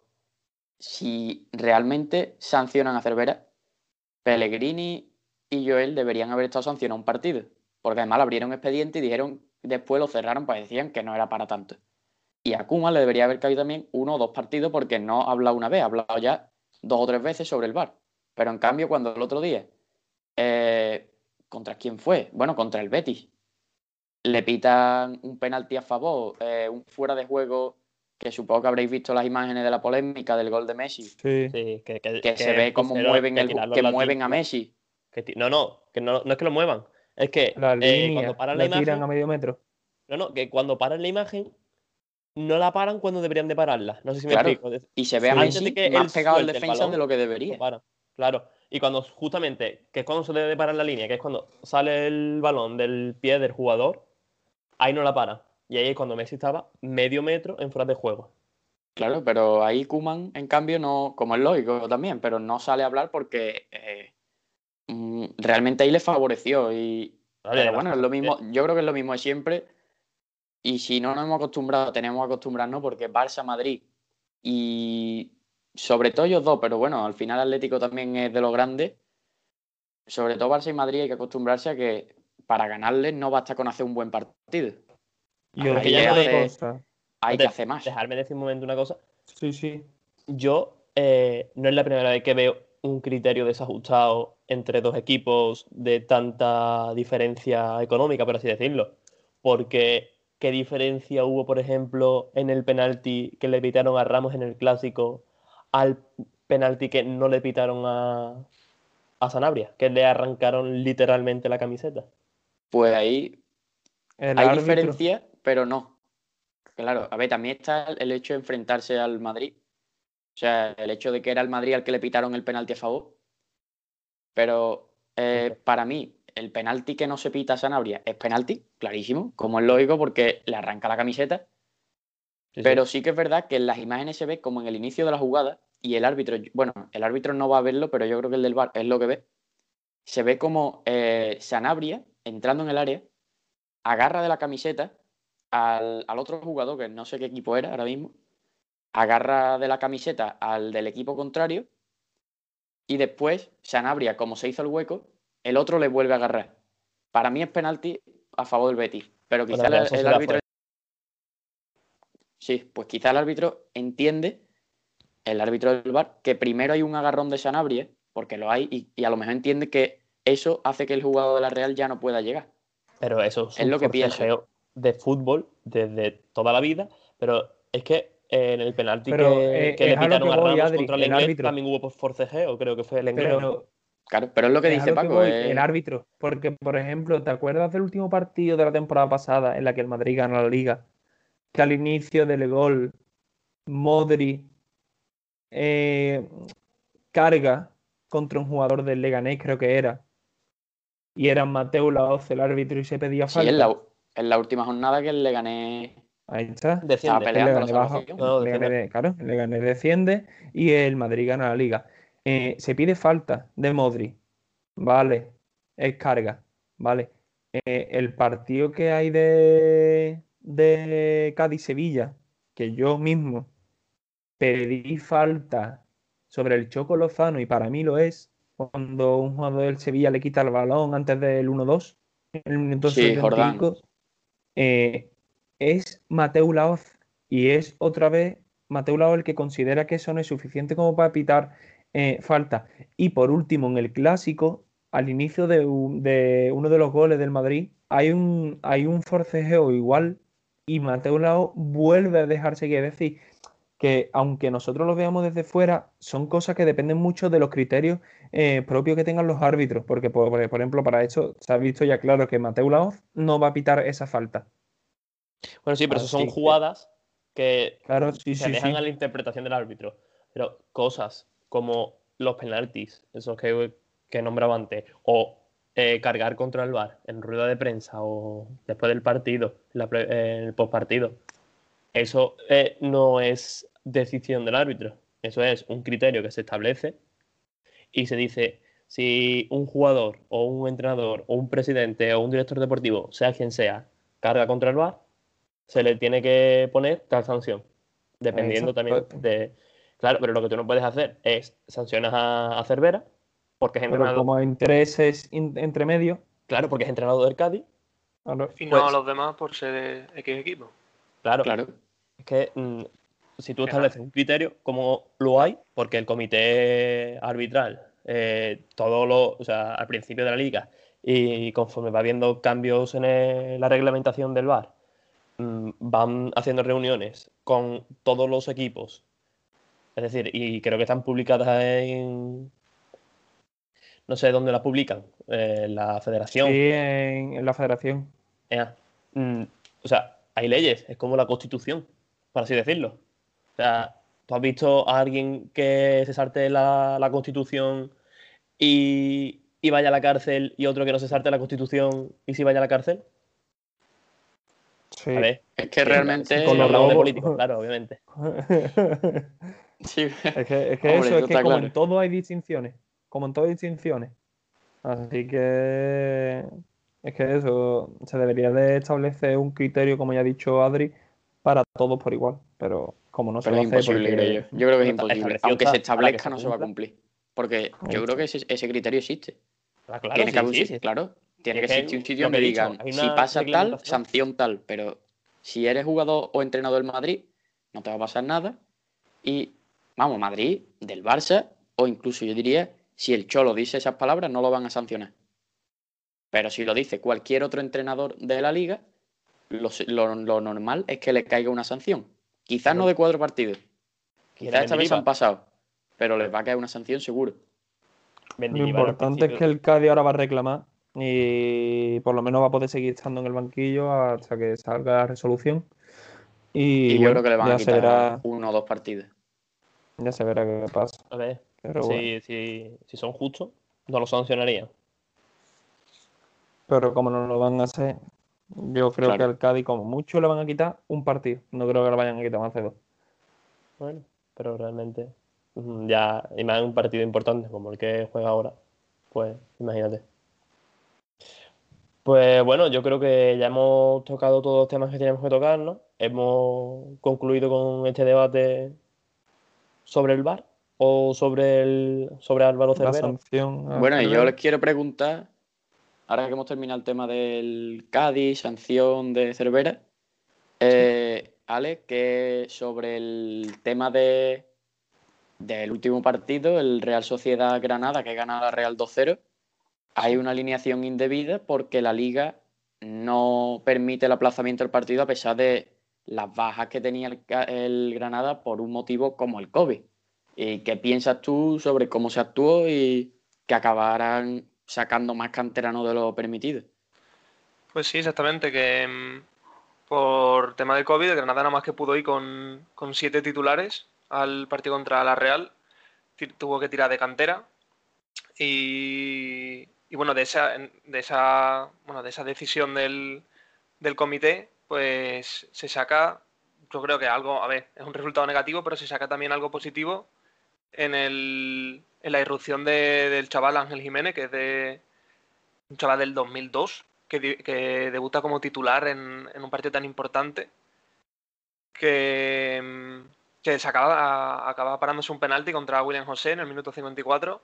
si realmente sancionan a Cervera, Pellegrini y Joel deberían haber estado sancionados un partido. Porque además abrieron expediente y dijeron después lo cerraron, pues decían que no era para tanto. Y a Kuma le debería haber caído también uno o dos partidos porque no ha hablado una vez, ha hablado ya dos o tres veces sobre el VAR. Pero en cambio, cuando el otro día, eh, ¿contra quién fue? Bueno, contra el Betis. Le pitan un penalti a favor, eh, un fuera de juego, que supongo que habréis visto las imágenes de la polémica del gol de Messi. Sí, que, se ve cómo mueven, el, que mueven a Messi. no, no, que no, no es que lo muevan, es que eh, cuando paran la, imagen. a medio metro. No, no, que cuando paran la imagen, no la paran cuando deberían de pararla. No sé si me explico. Y se ve a Messi que más pegado el defensa de lo que debería. Claro. Y cuando justamente, que es cuando se debe de parar la línea, que es cuando sale el balón del pie del jugador, ahí no la para. Y ahí es cuando Messi estaba medio metro en fuera de juego. Claro, pero ahí Kuman, en cambio, no, como es lógico también, pero no sale a hablar porque eh, Mm, realmente ahí le favoreció. Y bueno, es lo mismo, yo creo que es lo mismo de siempre. Y si no nos hemos acostumbrado, tenemos que acostumbrarnos porque Barça, Madrid y sobre todo ellos dos, pero bueno, al final Atlético también es de los grandes. Sobre todo Barça y Madrid hay que acostumbrarse a que para ganarles no basta con hacer un buen partido. Y hay, que, hay que hacer más. Dejarme decir un momento una cosa. Sí, sí. Yo eh, no es la primera vez que veo un criterio desajustado entre dos equipos de tanta diferencia económica, por así decirlo. Porque, ¿qué diferencia hubo, por ejemplo, en el penalti que le pitaron a Ramos en el clásico al penalti que no le pitaron a, a Sanabria, que le arrancaron literalmente la camiseta? Pues ahí hay diferencia, pero no. Claro, a ver, también está el hecho de enfrentarse al Madrid O sea, el hecho de que era el Madrid al que le pitaron el penalti a favor. Pero eh, para mí, el penalti que no se pita a Sanabria es penalti, clarísimo, como es lógico, porque le arranca la camiseta. Pero sí que es verdad que en las imágenes se ve como en el inicio de la jugada y el árbitro, bueno, el árbitro no va a verlo, pero yo creo que el del bar es lo que ve. Se ve como eh, Sanabria, entrando en el área, agarra de la camiseta al, al, otro jugador, que no sé qué equipo era ahora mismo, agarra de la camiseta al del equipo contrario y después Sanabria, como se hizo el hueco, el otro le vuelve a agarrar. Para mí es penalti a favor del Betis, pero quizá el, el árbitro... Sí, pues quizá el árbitro entiende, el árbitro del bar, que primero hay un agarrón de Sanabria, porque lo hay, y, y, a lo mejor entiende que eso hace que el jugador de la Real ya no pueda llegar. Pero eso es, es lo que pienso de fútbol desde toda la vida, pero es que en el penalti pero, que, eh, que le pitaron a, a voy, Ramos Adri, contra el, el inglés árbitro. también hubo forcejeo, creo que fue el inglés. Pero, claro, pero es lo que es dice Paco. voy, eh. El árbitro, porque por ejemplo, ¿te acuerdas del último partido de la temporada pasada en la que el Madrid gana la liga? Que al inicio del gol, Modri eh, carga contra un jugador del Leganés, creo que era. Y era Mateo Laoz el árbitro y se pedía Sí, falta. en la, en la última jornada que le gané. Ahí está. Desciende. Baja- salvación. No, claro, el Leganés desciende y el Madrid gana la liga. Eh, se pide falta de Modri. Vale. Es carga. Vale. Eh, el partido que hay de, de Cádiz-Sevilla, que yo mismo pedí falta sobre el Choco Lozano y para mí lo es, cuando un jugador del Sevilla le quita el balón antes del 1-2, en el minuto Sí, 75, eh, es Mateu Laoz y es otra vez Mateu Laoz el que considera que eso no es suficiente como para pitar eh, falta. Y por último, en el clásico, al inicio de, un- de uno de los goles del Madrid, hay un, hay un forcejeo igual y Mateu Laoz vuelve a dejarse que decir, que aunque nosotros lo veamos desde fuera, son cosas que dependen mucho de los criterios eh, propios que tengan los árbitros, porque por, por ejemplo para esto se ha visto ya claro que Mateu Laoz no va a pitar esa falta. Bueno, sí, pero eso son jugadas que Claro, sí, se sí, dejan sí. a la interpretación del árbitro. Pero cosas como los penaltis, esos que, que nombraba antes, o eh, cargar contra el VAR en rueda de prensa o después del partido, en, la pre- en el postpartido, eso eh, no es decisión del árbitro. Eso es un criterio que se establece y se dice si un jugador o un entrenador o un presidente o un director deportivo, sea quien sea, carga contra el VAR, se le tiene que poner tal sanción. Dependiendo también de. Claro, pero lo que tú no puedes hacer es sancionas a, a Cervera, porque es Pero entrenador. como hay intereses in- entre medio, Claro, porque es entrenador del Cádiz. claro, Y no Pues- a los demás por ser de X equipo. Claro, Claro. es que mm, si tú estableces un criterio, como lo hay, porque el comité arbitral, eh, todo lo, o sea, al principio de la liga, y conforme va habiendo cambios en el- la reglamentación del VAR, mm, van haciendo reuniones con todos los equipos. Es decir, y creo que están publicadas en. No sé dónde las publican. eh, la federación. sí, en, en la federación. Mm, o sea, hay leyes, es como la constitución, por así decirlo. O sea, ¿tú has visto a alguien que se sarte la, la constitución y, y vaya a la cárcel y otro que no se sarte la constitución y sí vaya a la cárcel? Sí. A ver, Es que realmente. si con los de políticos, claro, obviamente. Sí. Es que, es que Hombre, eso, es que como claro. en todo hay distinciones. Como en todo hay distinciones. Así que es que eso, se debería de establecer un criterio, como ya ha dicho Adri, para todos por igual. Pero como no se Pero va es a hacer imposible, porque- creo yo. Yo creo que es imposible. Aunque se establezca, se no se va a cumplir. Porque yo creo que ese, ese criterio existe. Ah, claro, tiene sí, que un sí, claro. Tiene que existir un sitio donde dicho, digan, si pasa tal, sanción tal. Pero si eres jugador o entrenador del Madrid, no te va a pasar nada. Y, vamos, Madrid, del Barça, o incluso yo diría, si el Cholo dice esas palabras, no lo van a sancionar. Pero si lo dice cualquier otro entrenador de la liga, lo, lo- lo normal es que le caiga una sanción. Quizás no de cuatro partidos. Quizás esta vez han pasado. Pero les va a caer una sanción seguro. Lo importante es que el Cádiz ahora va a reclamar y por lo menos va a poder seguir estando en el banquillo hasta que salga la resolución. Y, Y, yo bueno, creo que le van a quitar será- uno o dos partidos. Ya se verá qué pasa. A ver, Pero, si, bueno. si, si son justos, no lo sancionarían. Pero como no lo van a hacer, yo creo Claro. que al Cádiz como mucho le van a quitar un partido. No creo que le vayan a quitar más de dos. Bueno, pero realmente ya, y más en un partido importante como el que juega ahora, pues imagínate. Pues bueno, yo creo que ya hemos tocado todos los temas que teníamos que tocar, ¿no? Hemos concluido con este debate sobre el VAR o sobre el sobre Álvaro La Cervera. Bueno, y yo les quiero preguntar, ahora que hemos terminado el tema del Cádiz, sanción de Cervera, eh, Ale, que sobre el tema de del último partido, el Real Sociedad Granada, que gana la Real 2-0, hay una alineación indebida porque la liga no permite el aplazamiento del partido a pesar de las bajas que tenía el, el Granada por un motivo como el COVID. ¿Y qué piensas tú sobre cómo se actuó y que acabaran sacando más canteranos de lo permitido? Pues sí, exactamente, que mm, por tema de COVID, Granada nada más que pudo ir con, con siete titulares al partido contra la Real, tuvo que tirar de cantera y, y bueno, de esa, de esa, bueno, de esa decisión del, del comité, pues se saca, yo creo que algo, a ver, es un resultado negativo, pero se saca también algo positivo en, el, en la irrupción de- del chaval Ángel Jiménez, que es de un chaval del 2002, que, que debuta como titular en, en un partido tan importante, que, que se acaba, acaba parándose un penalti contra William José en el minuto 54.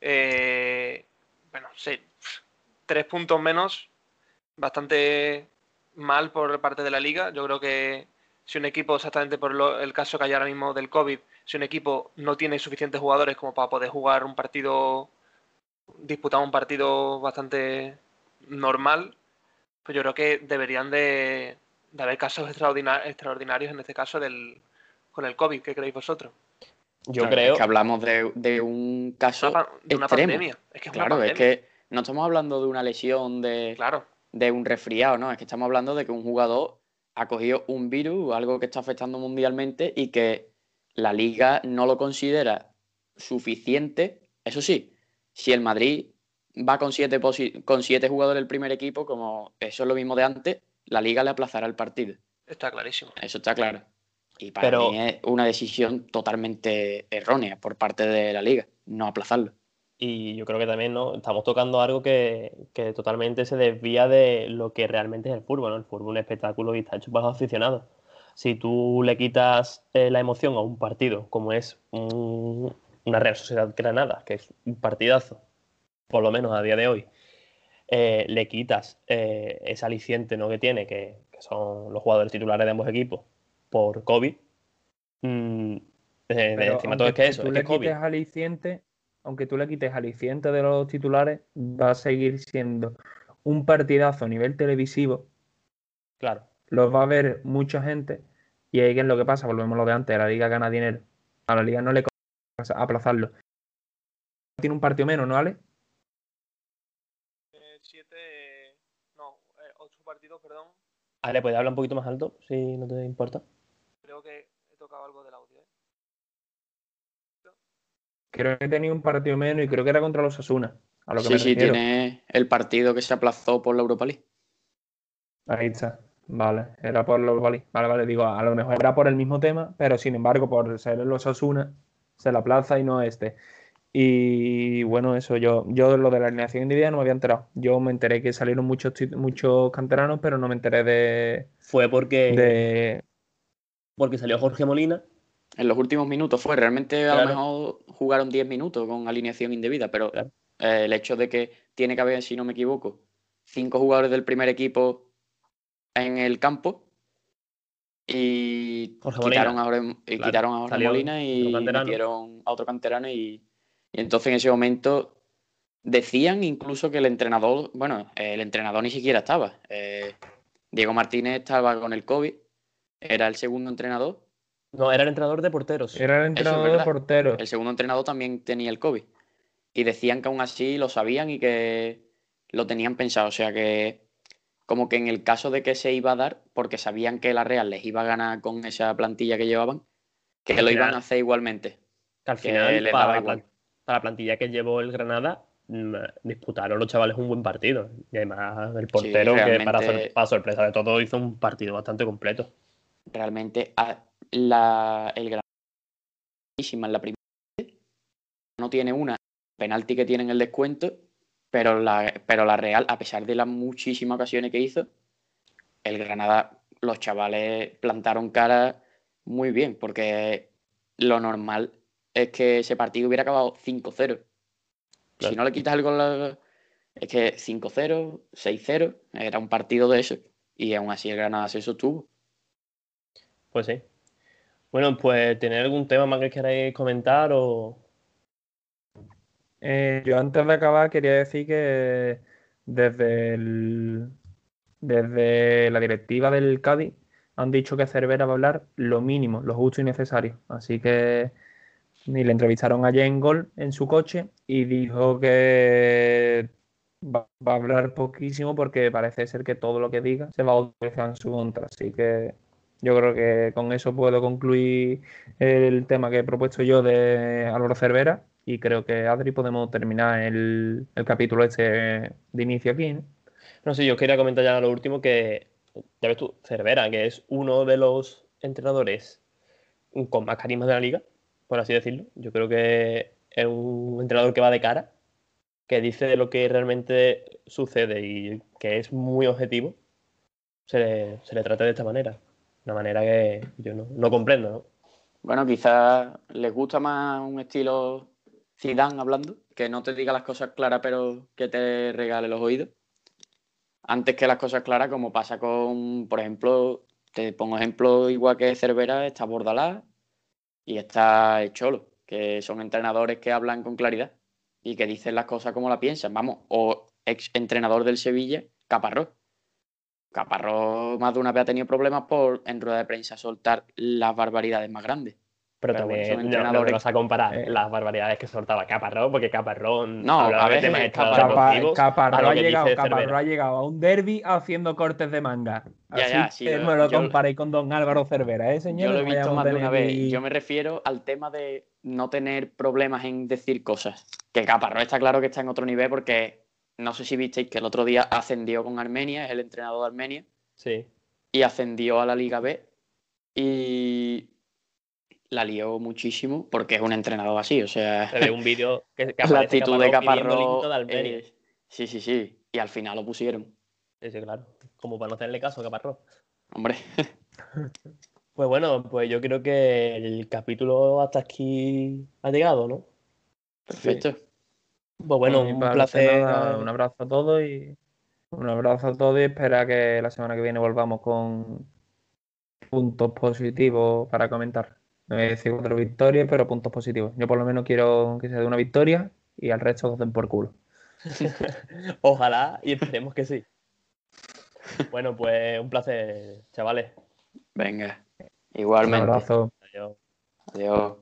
Eh, bueno, sí, tres puntos menos, bastante mal por parte de la liga. Yo creo que si un equipo, exactamente por el caso que hay ahora mismo del COVID, si un equipo no tiene suficientes jugadores como para poder jugar un partido, disputar un partido bastante normal, pues yo creo que deberían de, de haber casos extraordina- extraordinarios en este caso del, con el COVID. ¿Qué creéis vosotros? Yo Claro, creo, Es que hablamos de, de un caso Una de una extremo. pandemia. Es que es Claro, una es pandemia. que no estamos hablando de una lesión de, Claro, de un resfriado, ¿no? Es que estamos hablando de que un jugador ha cogido un virus, algo que está afectando mundialmente y que la liga no lo considera suficiente. Eso sí, si el Madrid va con siete, con siete jugadores del primer equipo, como eso es lo mismo de antes, la liga le aplazará el partido. está clarísimo. Eso está claro. Y para Pero- mí es una decisión totalmente errónea por parte de la liga, no aplazarlo. y yo creo que también ¿no? estamos tocando algo que, que totalmente se desvía de lo que realmente es el fútbol. ¿no? El fútbol es un espectáculo y está hecho para los aficionados. Si tú le quitas eh, la emoción a un partido, como es un- una Real Sociedad Granada, que es un partidazo, por lo menos a día de hoy, eh, le quitas eh, ese aliciente ¿no? que tiene, que, que son los jugadores titulares de ambos equipos, por COVID, mm, eh, Pero encima todo es aunque que eso, tú es le que es COVID. quites aliciente, aunque tú le quites aliciente de los titulares, va a seguir siendo un partidazo a nivel televisivo. Claro. Lo va a ver mucha gente. Y ahí es lo que pasa, volvemos a lo de antes, la liga gana dinero. A la liga no le conviene aplazarlo. Tiene un partido menos, ¿no, Ale? Eh, siete, no, eh, ocho partidos, perdón. Ale, ¿puedes hablar un poquito más alto, si no te importa? Creo que he tocado algo del audio. ¿eh? Creo que tenía un partido menos y creo que era contra los Asuna. A lo que Sí, me sí, tiene el partido que se aplazó por la Europa League. Ahí está. Vale, era por los Vale, vale, vale, digo, a lo mejor era por el mismo tema, pero sin embargo, por ser los Asuna, se la plaza y no este. Y bueno, eso, yo, yo lo de la alineación individual no me había enterado. Yo me enteré que salieron muchos, muchos canteranos, pero no me enteré de, Fue porque, de porque salió Jorge Molina. En los últimos minutos fue. Realmente a Claro. lo mejor jugaron 10 minutos con alineación indebida, pero Claro. eh, el hecho de que tiene que haber, si no me equivoco, cinco jugadores del primer equipo en el campo y Jorge quitaron Molina. a, Jorge- y Claro, quitaron a Jorge salió Molina y metieron a otro canterano y, y entonces en ese momento decían incluso que el entrenador, bueno, el entrenador ni siquiera estaba. Eh, Diego Martínez estaba con el COVID, era el segundo entrenador No, era el entrenador de porteros. Era el entrenador de porteros. el segundo entrenador también tenía el COVID. Y decían que aún así lo sabían y que lo tenían pensado. O sea que, como que en el caso de que se iba a dar, porque sabían que la Real les iba a ganar con esa plantilla que llevaban, que lo iban a hacer igualmente. Que al final, para la, para plantilla que llevó el Granada, mm, disputaron los chavales un buen partido. Y además el portero, que para, sor- para sorpresa de todo, hizo un partido bastante completo. Realmente a- la, el Granada en la primera no tiene una penalti que tiene en el descuento, pero la, pero la Real, a pesar de las muchísimas ocasiones que hizo, el Granada, los chavales plantaron cara muy bien, porque lo normal es que ese partido hubiera acabado 5-0. Si no le quitas el gol, es que 5-0, 6-0, era un partido de eso. Y aún así el Granada se sostuvo. Pues sí. Bueno, pues ¿tenéis algún tema más que queráis comentar o...? Eh, yo antes de acabar quería decir que desde el- desde la directiva del Cádiz han dicho que Cervera va a hablar lo mínimo, lo justo y necesario. Así que y le entrevistaron ayer en Gol en su coche y dijo que va, va a hablar poquísimo porque parece ser que todo lo que diga se va a utilizar en su contra. Así que yo creo que con eso puedo concluir el tema que he propuesto yo de Álvaro Cervera y creo que Adri podemos terminar el, el capítulo este de inicio aquí. ¿no? No sé, yo quería comentar ya lo último que, ya ves tú, Cervera, que es uno de los entrenadores con más carisma de la liga, por así decirlo. Yo creo que es un entrenador que va de cara, que dice lo que realmente sucede y que es muy objetivo. Se le, se le trata de esta manera. Una manera que yo no, no comprendo, ¿no? Bueno, quizás les gusta más un estilo Zidane hablando, que no te diga las cosas claras, pero que te regale los oídos. Antes que las cosas claras, como pasa con, por ejemplo, te pongo ejemplo igual que Cervera, está Bordalás y está el Cholo, que son entrenadores que hablan con claridad y que dicen las cosas como la piensan. Vamos, o ex entrenador del Sevilla, Caparrós. Caparrós más de una vez ha tenido problemas por en rueda de prensa soltar las barbaridades más grandes. Pero, también no- no, me entrenadores- vas a comparar Eh. las barbaridades que soltaba Caparrón, porque Caparrón No, hablaba a de temas Caparrós lo ha llegado, Cervera. ha llegado a un derby haciendo cortes de manga. Así ya, sí, que yo- no lo comparéis con don Álvaro Cervera, ¿eh, señor? Yo lo he visto más de una vez. aquí- Yo me refiero al tema de no tener problemas en decir cosas. Que Caparrós está claro que está en otro nivel porque no sé si visteis que el otro día ascendió con Armenia, es el entrenador de Armenia, Sí, y ascendió a la Liga B y la lió muchísimo porque es un entrenador así. O sea, se ve un vídeo que, que la actitud de eh, sí, sí, sí. Y al final lo pusieron. Sí, sí, claro. Como para no hacerle caso a Caparrós. Hombre, Pues bueno, pues yo creo que el capítulo hasta aquí ha llegado, ¿no? perfecto. Pues bueno, un placer. nada, un abrazo a todos y un abrazo a todos y espera que la semana que viene volvamos con puntos positivos para comentar. No voy a decir cuatro victorias, pero puntos positivos. Yo por lo menos quiero que sea de una victoria y al resto que den por culo. Ojalá y esperemos que sí. Bueno, pues un placer, chavales. Venga. Un Igualmente. abrazo. Adiós. Adiós.